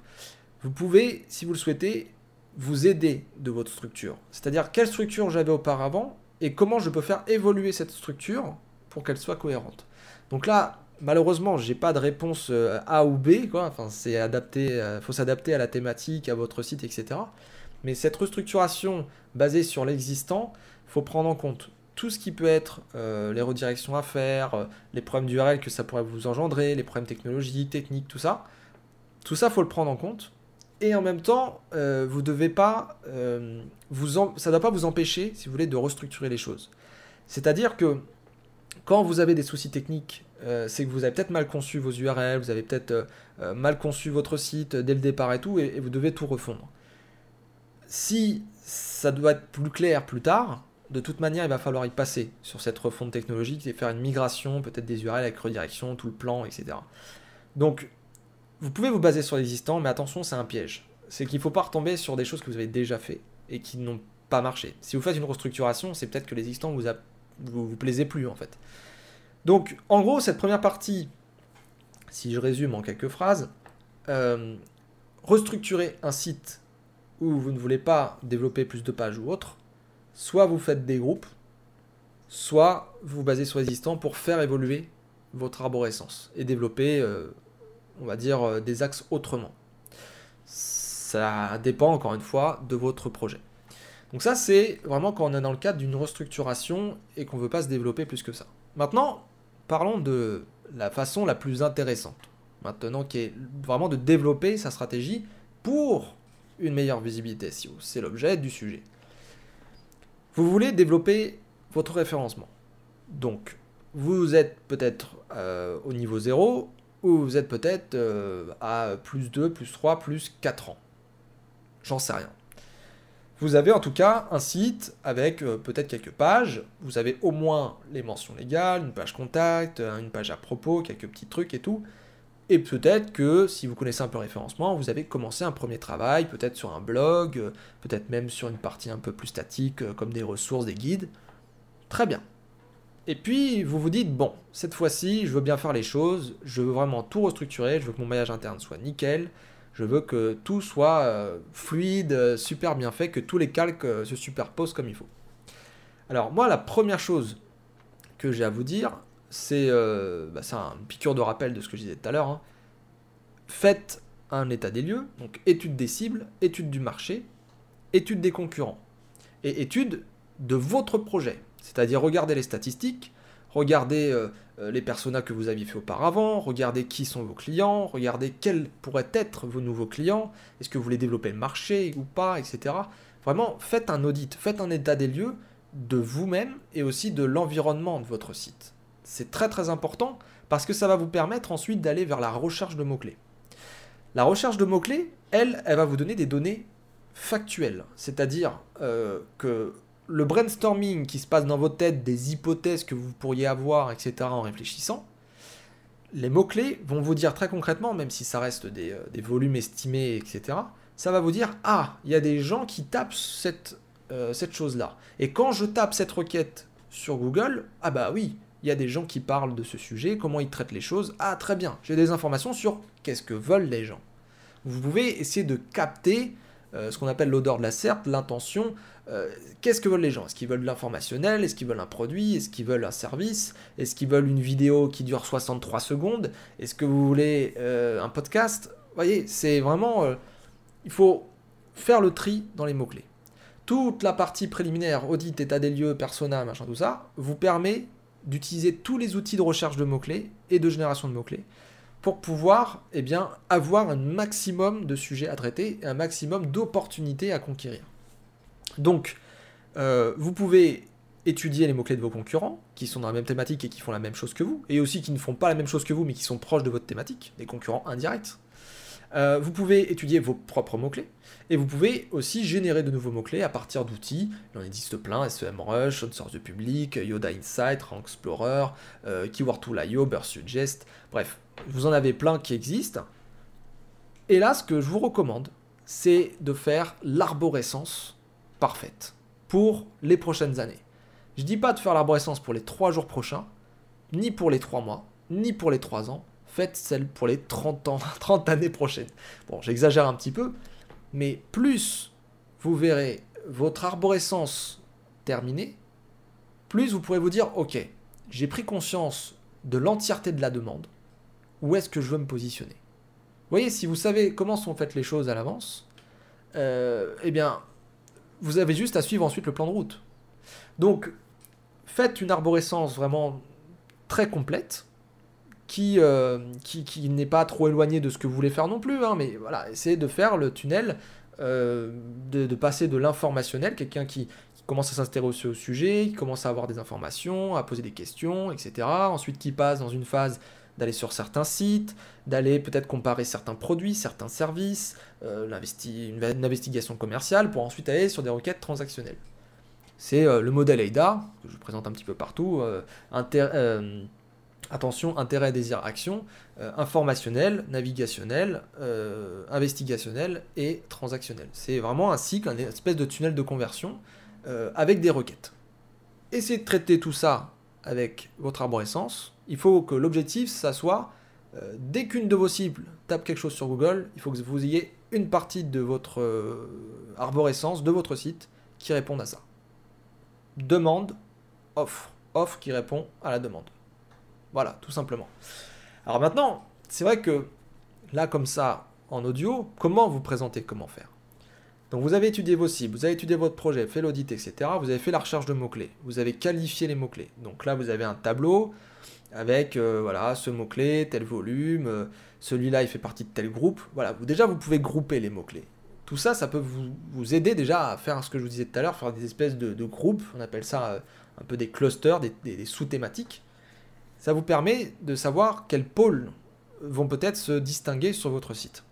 vous pouvez, si vous le souhaitez, vous aider de votre structure. C'est-à-dire quelle structure j'avais auparavant et comment je peux faire évoluer cette structure pour qu'elle soit cohérente. Donc là, malheureusement, j'ai pas de réponse euh, A ou B, quoi. Enfin, c'est adapté, euh, faut s'adapter à la thématique, à votre site, etc. Mais cette restructuration basée sur l'existant, faut prendre en compte tout ce qui peut être euh, les redirections à faire, les problèmes d'URL que ça pourrait vous engendrer, les problèmes technologiques, techniques, tout ça. Tout ça, faut le prendre en compte. Et en même temps, vous devez pas, ça ne doit pas vous empêcher, si vous voulez, de restructurer les choses. C'est-à-dire que quand vous avez des soucis techniques euh, c'est que vous avez peut-être mal conçu vos URL, vous avez peut-être euh, euh, mal conçu votre site dès le départ et tout, et, vous devez tout refondre. Si ça doit être plus clair plus tard, de toute manière, il va falloir y passer sur cette refonte technologique et faire une migration, peut-être des URL avec redirection, tout le plan, etc. Donc, vous pouvez vous baser sur l'existant, mais attention, c'est un piège. C'est qu'il ne faut pas retomber sur des choses que vous avez déjà fait et qui n'ont pas marché. Si vous faites une restructuration, c'est peut-être que l'existant vous, vous, vous plaisait plus en fait. Donc, en gros, cette première partie, si je résume en quelques phrases, euh, restructurer un site où vous ne voulez pas développer plus de pages ou autre, soit vous faites des groupes, soit vous basez sur l'existant pour faire évoluer votre arborescence et développer, euh, on va dire, euh, des axes autrement. Ça dépend encore une fois de votre projet. Donc ça, c'est vraiment quand on est dans le cadre d'une restructuration et qu'on ne veut pas se développer plus que ça. Maintenant, parlons de la façon la plus intéressante, maintenant qui est vraiment de développer sa stratégie pour une meilleure visibilité SEO. C'est l'objet du sujet. Vous voulez développer votre référencement. Donc, vous êtes peut-être euh, au niveau 0 ou vous êtes peut-être euh, à plus 2, plus 3, plus 4 ans. J'en sais rien. Vous avez en tout cas un site avec euh, peut-être quelques pages. Vous avez au moins les mentions légales, une page contact, une page à propos, quelques petits trucs et tout. Et peut-être que si vous connaissez un peu le référencement, vous avez commencé un premier travail, peut-être sur un blog, euh, peut-être même sur une partie un peu plus statique comme des ressources, des guides. Très bien. Et puis vous vous dites, bon, cette fois-ci, je veux bien faire les choses, je veux vraiment tout restructurer, je veux que mon maillage interne soit nickel, je veux que tout soit euh, fluide, euh, super bien fait, que tous les calques euh, se superposent comme il faut. Alors moi, la première chose que j'ai à vous dire, c'est bah, une piqûre de rappel de ce que je disais tout à l'heure. Hein. Faites un état des lieux, donc étude des cibles, étude du marché, étude des concurrents, et étude de votre projet. C'est-à-dire regardez les statistiques, regardez euh, euh, les personas que vous aviez fait auparavant, regardez qui sont vos clients, regardez quels pourraient être vos nouveaux clients, est-ce que vous voulez développer le marché ou pas, etc. Vraiment, faites un audit, faites un état des lieux de vous-même et aussi de l'environnement de votre site. C'est très très important parce que ça va vous permettre ensuite d'aller vers la recherche de mots-clés. La recherche de mots-clés, elle, elle va vous donner des données factuelles, c'est-à-dire euh, que le brainstorming qui se passe dans votre tête, des hypothèses que vous pourriez avoir, etc., en réfléchissant, les mots-clés vont vous dire très concrètement, même si ça reste des, euh, volumes estimés, etc., ça va vous dire Ah, il y a des gens qui tapent cette, euh, cette chose-là. Et quand je tape cette requête sur Google, ah bah oui, il y a des gens qui parlent de ce sujet, comment ils traitent les choses. Ah, très bien, j'ai des informations sur qu'est-ce que veulent les gens. Vous pouvez essayer de capter euh, ce qu'on appelle l'odeur de la serpe, l'intention. Euh, qu'est-ce que veulent les gens? Est-ce qu'ils veulent de l'informationnel? Est-ce qu'ils veulent un produit? Est-ce qu'ils veulent un service? Est-ce qu'ils veulent une vidéo qui dure 63 secondes? Est-ce que vous voulez euh, un podcast? Vous voyez, c'est vraiment... il faut faire le tri dans les mots-clés. Toute la partie préliminaire, audit, état des lieux, persona, machin, tout ça, vous permet d'utiliser tous les outils de recherche de mots-clés et de génération de mots-clés pour pouvoir eh avoir un maximum de sujets à traiter et un maximum d'opportunités à conquérir. Donc, euh, vous pouvez étudier les mots-clés de vos concurrents, qui sont dans la même thématique et qui font la même chose que vous, et aussi qui ne font pas la même chose que vous, mais qui sont proches de votre thématique, des concurrents indirects. Euh, vous pouvez étudier vos propres mots-clés, et vous pouvez aussi générer de nouveaux mots-clés à partir d'outils. Il en existe plein, SEMrush, Source de Public, Yoda Insight, Rank Explorer, euh, Keyword Tool.io, Burst Suggest, bref, vous en avez plein qui existent. Et là, ce que je vous recommande, c'est de faire l'arborescence parfaite pour les prochaines années. Je dis pas de faire l'arborescence pour les 3 jours prochains, ni pour les 3 mois, ni pour les 3 ans. Faites celle pour les 30 ans, 30 années prochaines. Bon, j'exagère un petit peu, mais plus vous verrez votre arborescence terminée, plus vous pourrez vous dire, ok, j'ai pris conscience de l'entièreté de la demande, où est-ce que je veux me positionner? Vous voyez, si vous savez comment sont faites les choses à l'avance, euh, eh bien, vous avez juste à suivre ensuite le plan de route. Donc, faites une arborescence vraiment très complète, qui, euh, qui, n'est pas trop éloignée de ce que vous voulez faire non plus, hein, mais voilà, essayez de faire le tunnel, euh, de, passer de l'informationnel, quelqu'un qui, commence à s'intéresser au sujet, qui commence à avoir des informations, à poser des questions, etc. Ensuite, qui passe dans une phase d'aller sur certains sites, d'aller peut-être comparer certains produits, certains services, euh, une, investigation commerciale, pour ensuite aller sur des requêtes transactionnelles. C'est euh, le modèle AIDA, que je présente un petit peu partout, euh, attention, intérêt, désir, action, informationnel, navigationnel, investigationnel et transactionnel. C'est vraiment un cycle, une espèce de tunnel de conversion avec des requêtes. Essayez de traiter tout ça avec votre arborescence, il faut que l'objectif, ça soit, euh, dès qu'une de vos cibles tape quelque chose sur Google, il faut que vous ayez une partie de votre euh, arborescence, de votre site, qui réponde à ça. Demande, offre. Offre qui répond à la demande. Voilà, tout simplement. Alors maintenant, c'est vrai que là, comme ça, en audio, comment vous présenter, comment faire? Donc vous avez étudié vos cibles, vous avez étudié votre projet, fait l'audit, etc. Vous avez fait la recherche de mots-clés, vous avez qualifié les mots-clés. Donc là, vous avez un tableau avec euh, voilà ce mot-clé, tel volume, euh, celui-là il fait partie de tel groupe. Voilà, vous, déjà vous pouvez grouper les mots-clés. Tout ça, ça peut vous, aider déjà à faire ce que je vous disais tout à l'heure, faire des espèces de, groupes, on appelle ça euh, un peu des clusters, des sous-thématiques. Ça vous permet de savoir quels pôles vont peut-être se distinguer sur votre site.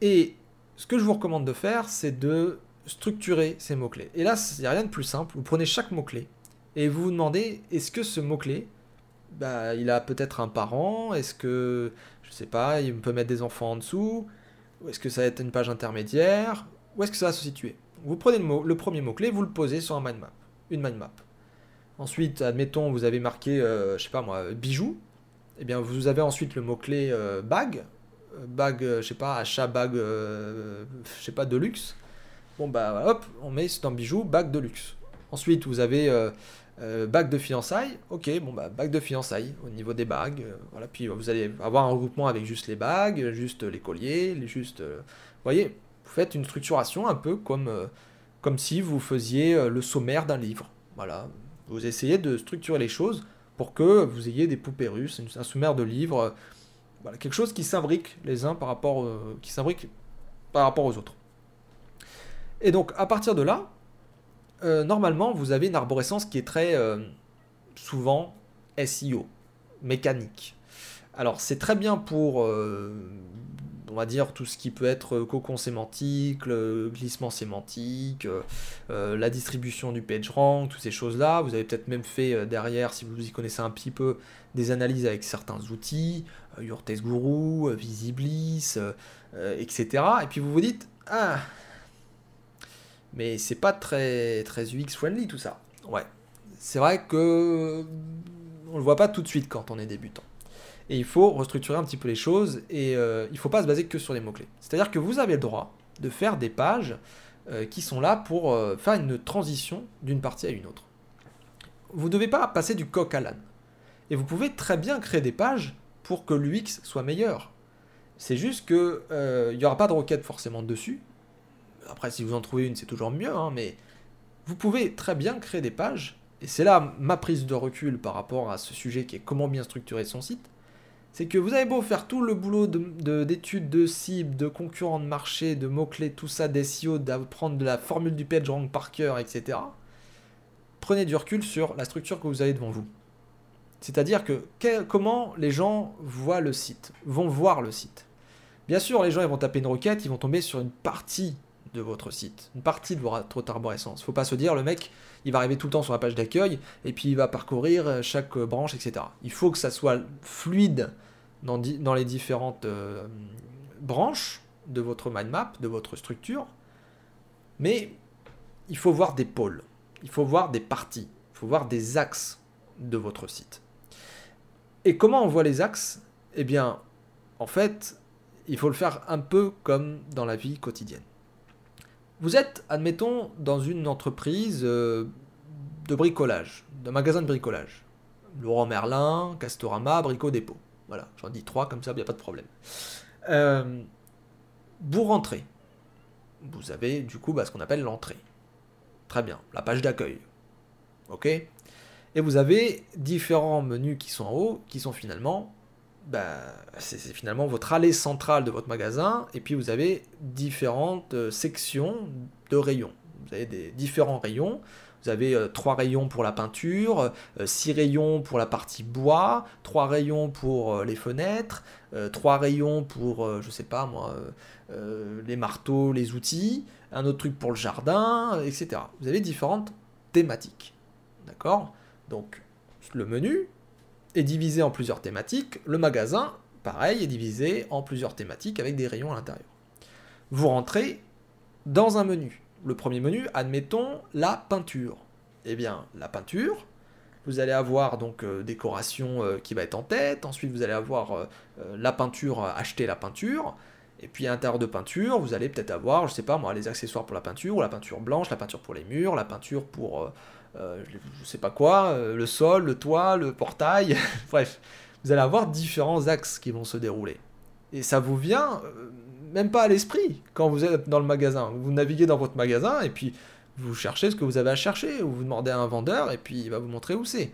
Et ce que je vous recommande de faire, c'est de structurer ces mots-clés. Et là, il n'y a rien de plus simple. Vous prenez chaque mot-clé et vous vous demandez est-ce que ce mot-clé, bah, il a peut-être un parent? Est-ce que, je sais pas, il peut mettre des enfants en dessous? Ou est-ce que ça va être une page intermédiaire? Où est-ce que ça va se situer? Vous prenez le, premier mot-clé, vous le posez sur un mind map, une mind map. Ensuite, admettons, vous avez marqué, euh, je sais pas moi, bijou. Eh bien, vous avez ensuite le mot-clé euh, bag. Euh, bag, je sais pas, achat bag, je sais pas, de luxe. Bon, bah hop, on met dans bijou, bag de luxe. Ensuite, vous avez euh, bague de fiançailles, ok, bon bah bague de fiançailles au niveau des bagues, euh, voilà, puis vous allez avoir un regroupement avec juste les bagues, juste les colliers, juste, euh, voyez, vous faites une structuration un peu comme, comme si vous faisiez le sommaire d'un livre, voilà, vous essayez de structurer les choses pour que vous ayez des poupées russes, un sommaire de livres, voilà, quelque chose qui s'imbrique les uns par rapport, qui s'imbrique par rapport aux autres. Et donc à partir de là, euh, normalement, vous avez une arborescence qui est très euh, souvent SEO, mécanique. Alors, c'est très bien pour, euh, on va dire, tout ce qui peut être cocon sémantique, glissement sémantique, la distribution du PageRank, toutes ces choses-là. Vous avez peut-être même fait derrière, si vous y connaissez un petit peu, des analyses avec certains outils, Your Guru, Visiblis, etc. Et puis vous vous dites, ah, mais c'est pas très, très UX friendly tout ça. Ouais. C'est vrai que on le voit pas tout de suite quand on est débutant. Et il faut restructurer un petit peu les choses et euh, il faut pas se baser que sur les mots-clés. C'est-à-dire que vous avez le droit de faire des pages euh, qui sont là pour euh, faire une transition d'une partie à une autre. Vous ne devez pas passer du coq à l'âne. Et vous pouvez très bien créer des pages pour que l'UX soit meilleur. C'est juste qu'il n'y aura pas de requête forcément dessus, après, si vous en trouvez une, c'est toujours mieux, hein, mais vous pouvez très bien créer des pages, et c'est là ma prise de recul par rapport à ce sujet qui est comment bien structurer son site, c'est que vous avez beau faire tout le boulot d'études de, de cibles, de concurrents de marché, de mots-clés, tout ça, d'SEO, d'apprendre de la formule du page rank par cœur, etc. Prenez du recul sur la structure que vous avez devant vous. C'est-à-dire que comment les gens voient le site, vont voir le site. Bien sûr, les gens ils vont taper une requête, ils vont tomber sur une partie de votre site, une partie de votre arborescence. Faut pas se dire le mec, il va arriver tout le temps sur la page d'accueil et puis il va parcourir euh, chaque euh, branche, etc. Il faut que ça soit fluide dans, les différentes euh, branches de votre mind map, de votre structure, mais il faut voir des pôles, il faut voir des parties, il faut voir des axes de votre site. Et comment on voit les axes? Eh bien, en fait, il faut le faire un peu comme dans la vie quotidienne. Vous êtes, admettons, dans une entreprise euh, de bricolage, d'un magasin de bricolage. Laurent Merlin, Castorama, Brico Dépôt. Voilà, j'en dis trois comme ça, il n'y a pas de problème. Euh, vous rentrez. Vous avez du coup bah, ce qu'on appelle l'entrée. Très bien, la page d'accueil. Ok? Et vous avez différents menus qui sont en haut, qui sont finalement bah, c'est finalement votre allée centrale de votre magasin, et puis vous avez différentes euh, sections de rayons. Vous avez des différents rayons. Vous avez euh, trois rayons pour la peinture, euh, six rayons pour la partie bois, trois rayons pour les fenêtres, trois rayons pour, je sais pas moi, les marteaux, les outils, un autre truc pour le jardin, etc. Vous avez différentes thématiques. D'accord? Donc, le menu, est divisé en plusieurs thématiques. Le magasin, pareil, est divisé en plusieurs thématiques avec des rayons à l'intérieur. Vous rentrez dans un menu. Le premier menu, admettons la peinture. Eh bien, la peinture, vous allez avoir donc euh, décoration euh, qui va être en tête. Ensuite, vous allez avoir euh, la peinture, acheter la peinture. Et puis à l'intérieur de peinture, vous allez peut-être avoir, je sais pas moi, les accessoires pour la peinture, ou la peinture blanche, la peinture pour les murs, la peinture pour euh, je sais pas quoi, euh, le sol, le toit, le portail, bref, vous allez avoir différents axes qui vont se dérouler. Et ça vous vient euh, même pas à l'esprit quand vous êtes dans le magasin. Vous naviguez dans votre magasin et puis vous cherchez ce que vous avez à chercher, ou vous demandez à un vendeur et puis il va vous montrer où c'est.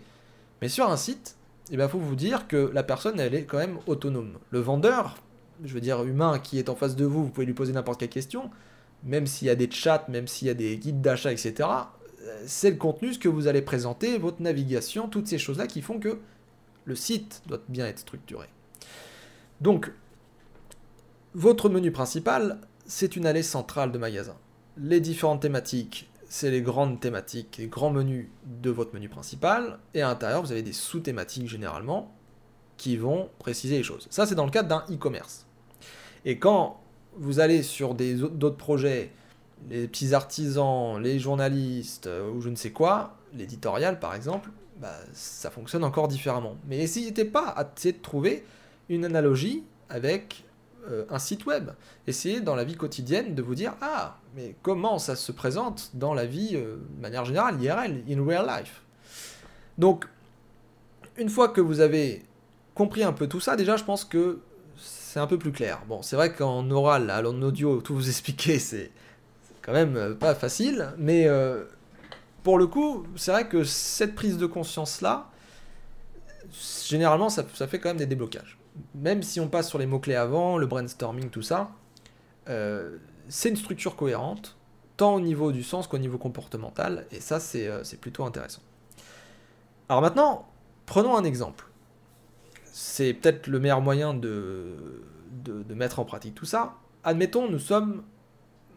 Mais sur un site, il eh faut vous dire que la personne, elle est quand même autonome. Le vendeur, je veux dire humain qui est en face de vous, vous pouvez lui poser n'importe quelle question, même s'il y a des chats, même s'il y a des guides d'achat, etc c'est le contenu, ce que vous allez présenter, votre navigation, toutes ces choses-là qui font que le site doit bien être structuré. Donc, votre menu principal, c'est une allée centrale de magasin. Les différentes thématiques, c'est les grandes thématiques, les grands menus de votre menu principal, et à l'intérieur, vous avez des sous-thématiques généralement qui vont préciser les choses. Ça, c'est dans le cadre d'un e-commerce. Et quand vous allez sur d'autres projets les petits artisans, les journalistes euh, ou je ne sais quoi, l'éditorial par exemple, bah, ça fonctionne encore différemment. Mais n'essayez pas à essayer de trouver une analogie avec euh, un site web. Essayez dans la vie quotidienne de vous dire ah mais comment ça se présente dans la vie euh, de manière générale IRL in real life? Donc une fois que vous avez compris un peu tout ça, déjà je pense que c'est un peu plus clair. Bon, c'est vrai qu'en oral, en audio, tout vous expliquer, c'est quand même euh, pas facile, mais euh, pour le coup, c'est vrai que cette prise de conscience-là, généralement, ça, fait quand même des déblocages. Même si on passe sur les mots-clés avant, le brainstorming, tout ça, euh, c'est une structure cohérente, tant au niveau du sens qu'au niveau comportemental, et ça, c'est plutôt intéressant. Alors maintenant, prenons un exemple. C'est peut-être le meilleur moyen de, de mettre en pratique tout ça. Admettons, nous sommes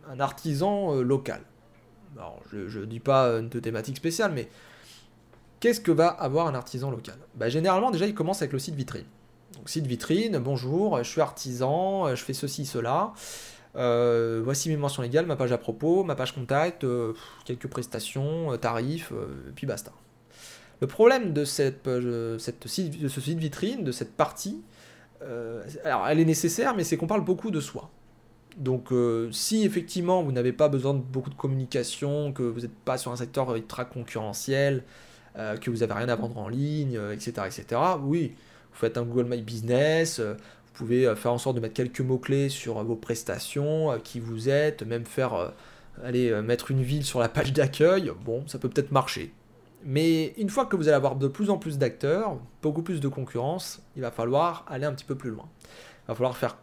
un artisan euh, local. Je ne dis pas une thématique spéciale, mais qu'est-ce que va avoir un artisan local? Bah, Généralement, déjà, il commence avec le site vitrine. Donc, site vitrine, bonjour, je suis artisan, je fais ceci, cela. Euh, voici mes mentions légales, ma page à propos, ma page contact, euh, quelques prestations, tarifs, puis basta. Le problème de, cette, de ce site vitrine, de cette partie, alors elle est nécessaire, mais c'est qu'on parle beaucoup de soi. Donc euh, si effectivement vous n'avez pas besoin de beaucoup de communication, que vous n'êtes pas sur un secteur ultra concurrentiel, euh, que vous n'avez rien à vendre en ligne, etc., euh, etc., oui, vous faites un Google My Business, vous pouvez faire en sorte de mettre quelques mots-clés sur vos prestations, qui vous êtes, même faire, aller mettre une ville sur la page d'accueil, bon, ça peut peut-être marcher. Mais une fois que vous allez avoir de plus en plus d'acteurs, beaucoup plus de concurrence, il va falloir aller un petit peu plus loin. Il va falloir faire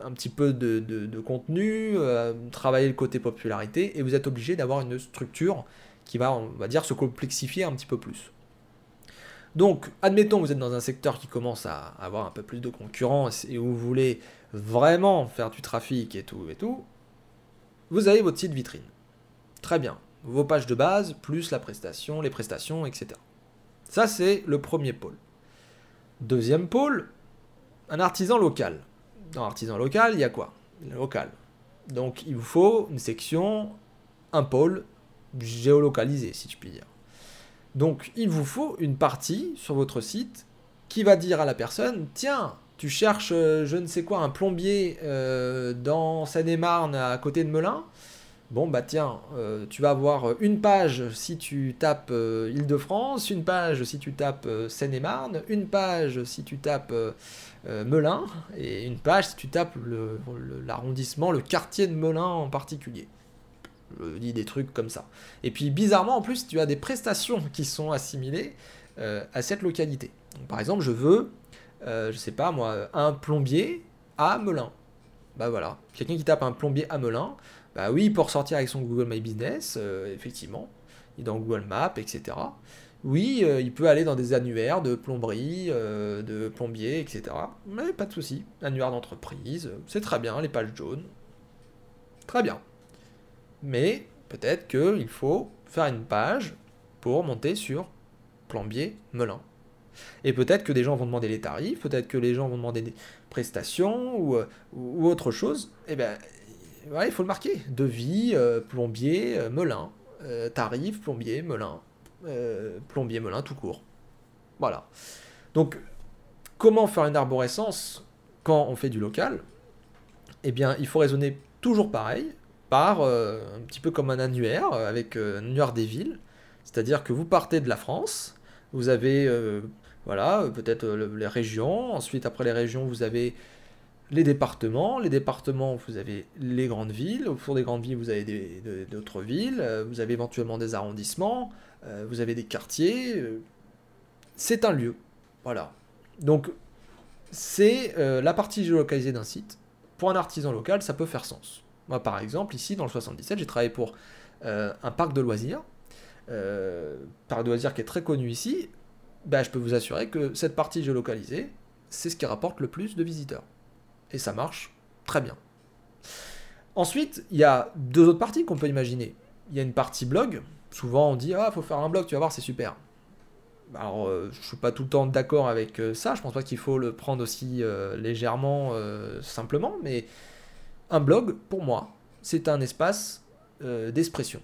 un petit peu de, contenu, euh, travailler le côté popularité, et vous êtes obligé d'avoir une structure qui va, on va dire, se complexifier un petit peu plus. Donc, admettons que vous êtes dans un secteur qui commence à avoir un peu plus de concurrence et où vous voulez vraiment faire du trafic et tout et tout, vous avez votre site vitrine. Très bien. Vos pages de base, plus la prestation, les prestations, etc. Ça, c'est le premier pôle. Deuxième pôle, un artisan local. Dans artisan local, il y a quoi? Local. Donc, il vous faut une section, un pôle géolocalisé, si je puis dire. Donc il vous faut une partie sur votre site qui va dire à la personne, tiens, tu cherches euh, je ne sais quoi, un plombier euh, dans Seine-et-Marne à côté de Melun. Bon bah tiens, euh, tu vas avoir une page si tu tapes Île-de-France, une page si tu tapes Seine-et-Marne, une page si tu tapes Melun, et une page si tu tapes l'arrondissement, le quartier de Melun en particulier je dis des trucs comme ça. Et puis bizarrement en plus tu as des prestations qui sont assimilées euh, à cette localité. par exemple je veux, euh, je sais pas moi, un plombier à Melun. Bah voilà, quelqu'un qui tape un plombier à Melun, bah oui, pour sortir avec son Google My Business, euh, effectivement, il est dans Google Maps, etc. Oui, il peut aller dans des annuaires de plomberie, de plombier, etc. Mais pas de souci, annuaire d'entreprise, c'est très bien, les pages jaunes. Très bien mais peut-être qu'il faut faire une page pour monter sur Plombier Melun. Et peut-être que des gens vont demander les tarifs, peut-être que les gens vont demander des prestations ou, euh, autre chose. Eh bien, il faut le marquer. Devis, euh, plombier, euh, Melun. tarif, plombier, Melun. plombier, Melun, tout court. Voilà. Donc, comment faire une arborescence quand on fait du local? Eh bien, il faut raisonner toujours pareil. Euh, un petit peu comme un annuaire, euh, avec euh, un annuaire des villes. C'est-à-dire que vous partez de la France, vous avez voilà, peut-être les régions, ensuite après les régions, vous avez les départements, les départements, vous avez les grandes villes, au fond des grandes villes, vous avez d'autres villes, vous avez éventuellement des arrondissements, vous avez des quartiers, c'est un lieu, voilà. Donc, c'est la partie géolocalisée d'un site. Pour un artisan local, ça peut faire sens. Moi, par exemple, ici, dans le 77, j'ai travaillé pour euh, un parc de loisirs. Euh, parc de loisirs qui est très connu ici. Ben, je peux vous assurer que cette partie géolocalisée, c'est ce qui rapporte le plus de visiteurs. Et ça marche très bien. Ensuite, il y a deux autres parties qu'on peut imaginer. Il y a une partie blog. Souvent, on dit Ah, faut faire un blog, tu vas voir, c'est super. Alors, euh, je suis pas tout le temps d'accord avec ça. Je pense pas qu'il faut le prendre aussi légèrement, simplement. Mais un blog, pour moi, c'est un espace euh, d'expression.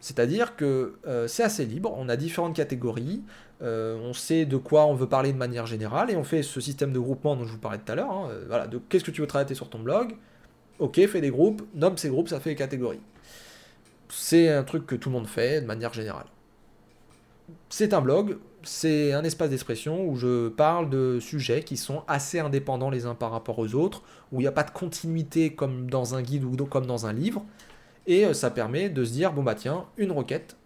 C'est-à-dire que euh, c'est assez libre, on a différentes catégories, euh, on sait de quoi on veut parler de manière générale, et on fait ce système de groupement dont je vous parlais tout à l'heure. Hein, voilà, de qu'est-ce que tu veux traiter sur ton blog Ok, fais des groupes, nomme ces groupes, ça fait des catégories. C'est un truc que tout le monde fait de manière générale. C'est un blog, c'est un espace d'expression où je parle de sujets qui sont assez indépendants les uns par rapport aux autres, où il n'y a pas de continuité comme dans un guide ou comme dans un livre, et euh, ça permet de se dire, bon bah tiens, une requête,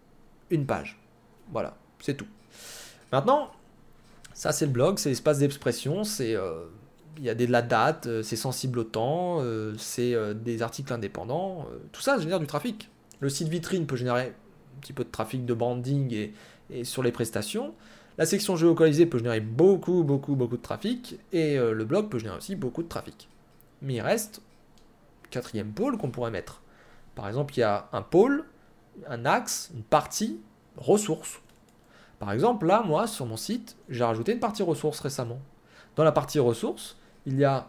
une page. Voilà, c'est tout. Maintenant, ça c'est le blog, c'est l'espace d'expression, c'est... Euh, il y a de la date, euh, c'est sensible au temps, c'est des articles indépendants, tout ça génère du trafic. Le site vitrine peut générer un petit peu de trafic de branding et, et sur les prestations. La section géolocalisée peut générer beaucoup, beaucoup, beaucoup de trafic, et euh, le blog peut générer aussi beaucoup de trafic. Mais il reste quatrième pôle qu'on pourrait mettre. Par exemple, il y a un pôle, un axe, une partie, ressources. Par exemple, là, moi, sur mon site, j'ai rajouté une partie ressources récemment. Dans la partie ressources, il y a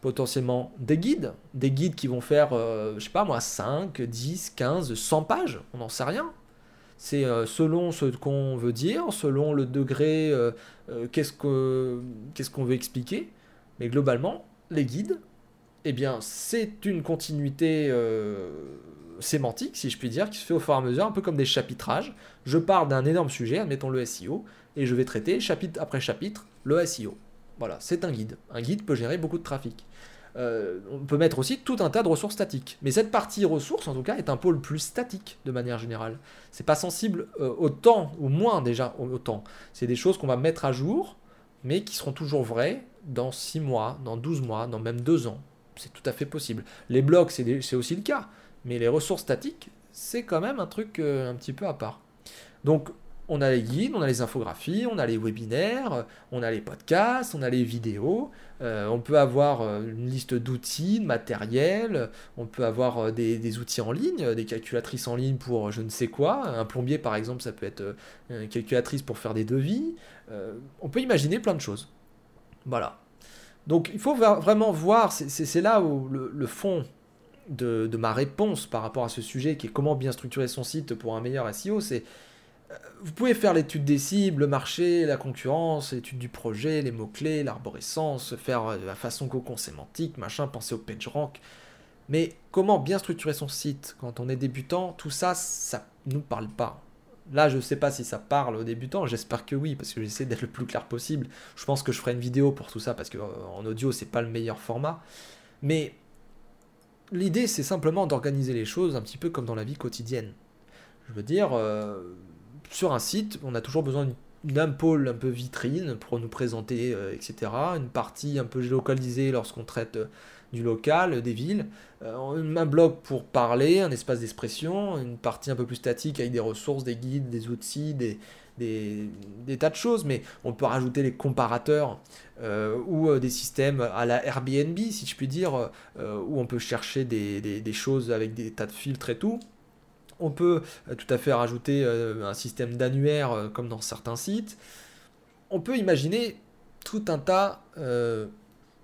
potentiellement des guides, des guides qui vont faire, euh, je sais pas moi, 5, 10, 15, 100 pages, on n'en sait rien. C'est euh, selon ce qu'on veut dire, selon le degré, euh, euh, qu'est-ce qu'on veut expliquer. Mais globalement, les guides, eh bien, c'est une continuité sémantique, si je puis dire, qui se fait au fur et à mesure, un peu comme des chapitrages. Je parle d'un énorme sujet, admettons le SEO, et je vais traiter chapitre après chapitre le SEO. Voilà, c'est un guide. Un guide peut générer beaucoup de trafic. euh, on peut mettre aussi tout un tas de ressources statiques. Mais cette partie ressources, en tout cas, est un pôle plus statique de manière générale. C'est pas sensible euh, au temps, ou moins déjà au temps. C'est des choses qu'on va mettre à jour, mais qui seront toujours vraies dans 6 mois, dans 12 mois, dans même 2 ans. C'est tout à fait possible. Les blocs, c'est aussi le cas. Mais les ressources statiques, c'est quand même un truc euh, un petit peu à part. Donc, on a les guides, on a les infographies, on a les webinaires, on a les podcasts, on a les vidéos, euh, on peut avoir euh, une liste d'outils, de matériel, on peut avoir des, outils en ligne, des calculatrices en ligne pour je ne sais quoi. Un plombier, par exemple, ça peut être une calculatrice pour faire des devis. on peut imaginer plein de choses. Voilà. Donc il faut vraiment voir, c'est là où le fond de, ma réponse par rapport à ce sujet qui est comment bien structurer son site pour un meilleur SEO, c'est euh, vous pouvez faire l'étude des cibles, le marché, la concurrence, l'étude du projet, les mots-clés, l'arborescence, faire euh, la façon cocon sémantique, machin, penser au PageRank. Mais comment bien structurer son site quand on est débutant, tout ça, ça nous parle pas. Là, je ne sais pas si ça parle aux débutants, j'espère que oui, parce que j'essaie d'être le plus clair possible. Je pense que je ferai une vidéo pour tout ça, parce qu'en euh, audio, c'est pas le meilleur format. Mais l'idée, c'est simplement d'organiser les choses un petit peu comme dans la vie quotidienne. Je veux dire, euh, sur un site, on a toujours besoin d'un pôle un peu vitrine pour nous présenter, euh, etc. Une partie un peu géolocalisée lorsqu'on traite du local, des villes. un blog pour parler, un espace d'expression. Une partie un peu plus statique avec des ressources, des guides, des outils, des, des, tas de choses, mais on peut rajouter les comparateurs euh, ou euh, des systèmes à la Airbnb, si je puis dire, euh, où on peut chercher des, choses avec des tas de filtres et tout. On peut tout à fait rajouter un système d'annuaire comme dans certains sites. On peut imaginer tout un tas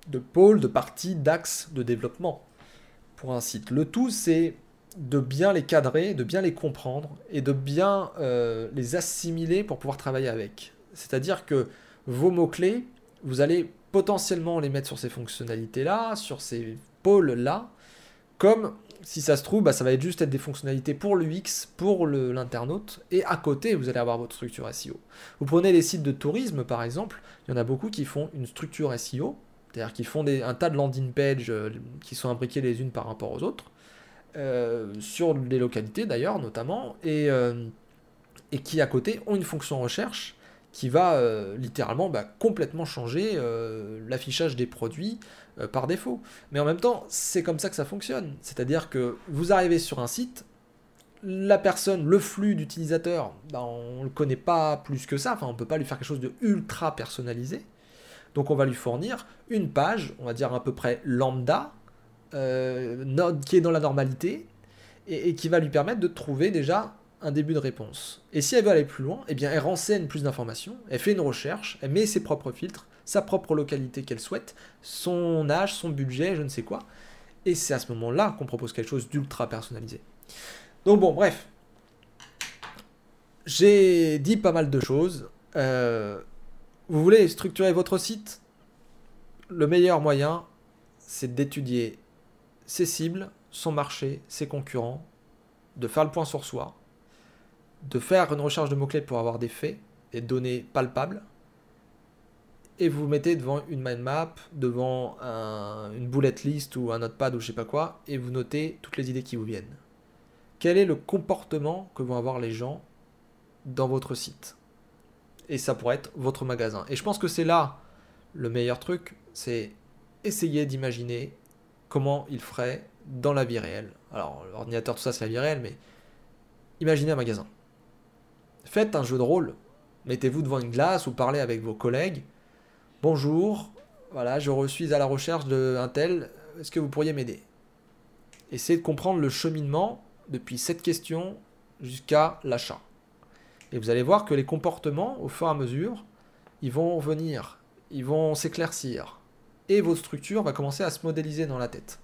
de pôles, de parties, d'axes de développement pour un site. Le tout, c'est de bien les cadrer, de bien les comprendre et de bien euh, les assimiler pour pouvoir travailler avec. C'est-à-dire que vos mots-clés, vous allez potentiellement les mettre sur ces fonctionnalités-là, sur ces pôles-là, comme si ça se trouve, bah, ça va être juste être des fonctionnalités pour l'UX, pour l'internaute, et à côté, vous allez avoir votre structure SEO. Vous prenez les sites de tourisme, par exemple, il y en a beaucoup qui font une structure SEO, c'est-à-dire qui font un tas de landing pages euh, qui sont imbriquées les unes par rapport aux autres, euh, sur les localités d'ailleurs notamment, et, euh, et qui à côté ont une fonction recherche qui va littéralement bah, complètement changer l'affichage des produits par défaut. Mais en même temps, c'est comme ça que ça fonctionne. C'est-à-dire que vous arrivez sur un site, la personne, le flux d'utilisateurs, bah, on ne le connaît pas plus que ça, on ne peut pas lui faire quelque chose de ultra personnalisé. Donc on va lui fournir une page, on va dire à peu près lambda, euh, qui est dans la normalité et, qui va lui permettre de trouver déjà un début de réponse. Et si elle veut aller plus loin, eh bien elle renseigne plus d'informations, elle fait une recherche, elle met ses propres filtres, sa propre localité qu'elle souhaite, son âge, son budget, je ne sais quoi. Et c'est à ce moment-là qu'on propose quelque chose d'ultra personnalisé. Donc bon, bref. J'ai dit pas mal de choses. Euh, vous voulez structurer votre site? Le meilleur moyen, c'est d'étudier ses cibles, son marché, ses concurrents, de faire le point sur soi, de faire une recherche de mots-clés pour avoir des faits, des données palpables, et vous vous mettez devant une mind map, devant une bullet list ou un notepad ou je sais pas quoi, et vous notez toutes les idées qui vous viennent. Quel est le comportement que vont avoir les gens dans votre site? Et ça pourrait être votre magasin. Et je pense que c'est là le meilleur truc, c'est essayer d'imaginer comment il ferait dans la vie réelle. Alors, l'ordinateur, tout ça, c'est la vie réelle, mais imaginez un magasin. Faites un jeu de rôle. Mettez-vous devant une glace ou parlez avec vos collègues. Bonjour, voilà, je suis à la recherche d'un tel. Est-ce que vous pourriez m'aider? Essayez de comprendre le cheminement depuis cette question jusqu'à l'achat. Et vous allez voir que les comportements, au fur et à mesure, ils vont venir, ils vont s'éclaircir et votre structure va commencer à se modéliser dans la tête.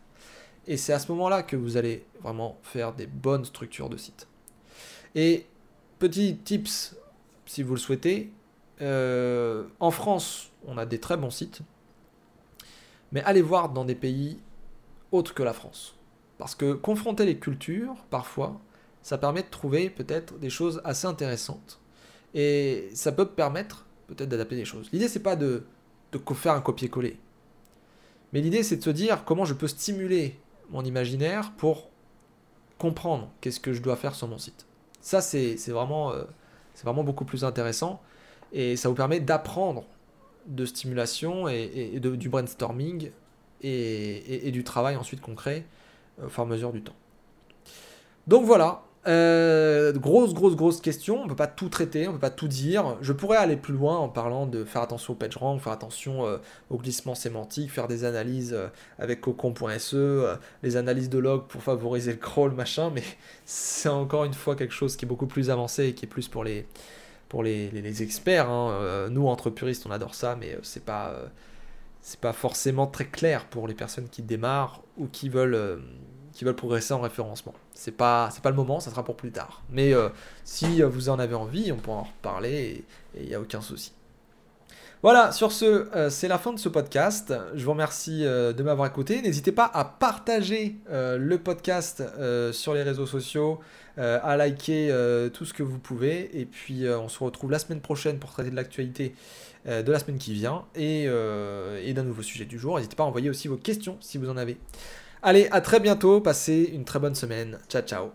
Et c'est à ce moment-là que vous allez vraiment faire des bonnes structures de site. Et petit tips, si vous le souhaitez, euh, en France, on a des très bons sites, mais allez voir dans des pays autres que la France. Parce que confronter les cultures, parfois, ça permet de trouver peut-être des choses assez intéressantes. Et ça peut permettre peut-être d'adapter des choses. L'idée, c'est pas de, de faire un copier-coller Mais l'idée, c'est de se dire comment je peux stimuler mon imaginaire pour comprendre qu'est-ce que je dois faire sur mon site. Ça, c'est vraiment, euh, vraiment beaucoup plus intéressant et ça vous permet d'apprendre de stimulation et, du brainstorming et, du travail ensuite concret au fur et à mesure du temps. Donc voilà, euh, grosse, grosse, grosse question. On peut pas tout traiter, on peut pas tout dire. Je pourrais aller plus loin en parlant de faire attention au page rank, faire attention euh, au glissement sémantique, faire des analyses euh, avec cocon.se, les analyses de log pour favoriser le crawl, machin. Mais c'est encore une fois quelque chose qui est beaucoup plus avancé et qui est plus pour les, pour les, les, experts. Hein. nous, entre puristes, on adore ça, mais c'est pas, c'est pas forcément très clair pour les personnes qui démarrent ou qui veulent qui veulent progresser en référencement. C'est pas, c'est pas le moment, ça sera pour plus tard. Mais euh, si vous en avez envie, on pourra en reparler et il n'y a aucun souci. Voilà, sur ce, euh, c'est la fin de ce podcast. Je vous remercie euh, de m'avoir écouté. N'hésitez pas à partager le podcast sur les réseaux sociaux, à liker tout ce que vous pouvez. Et puis, on se retrouve la semaine prochaine pour traiter de l'actualité de la semaine qui vient et, et d'un nouveau sujet du jour. N'hésitez pas à envoyer aussi vos questions si vous en avez. Allez, à très bientôt, passez une très bonne semaine. Ciao, ciao.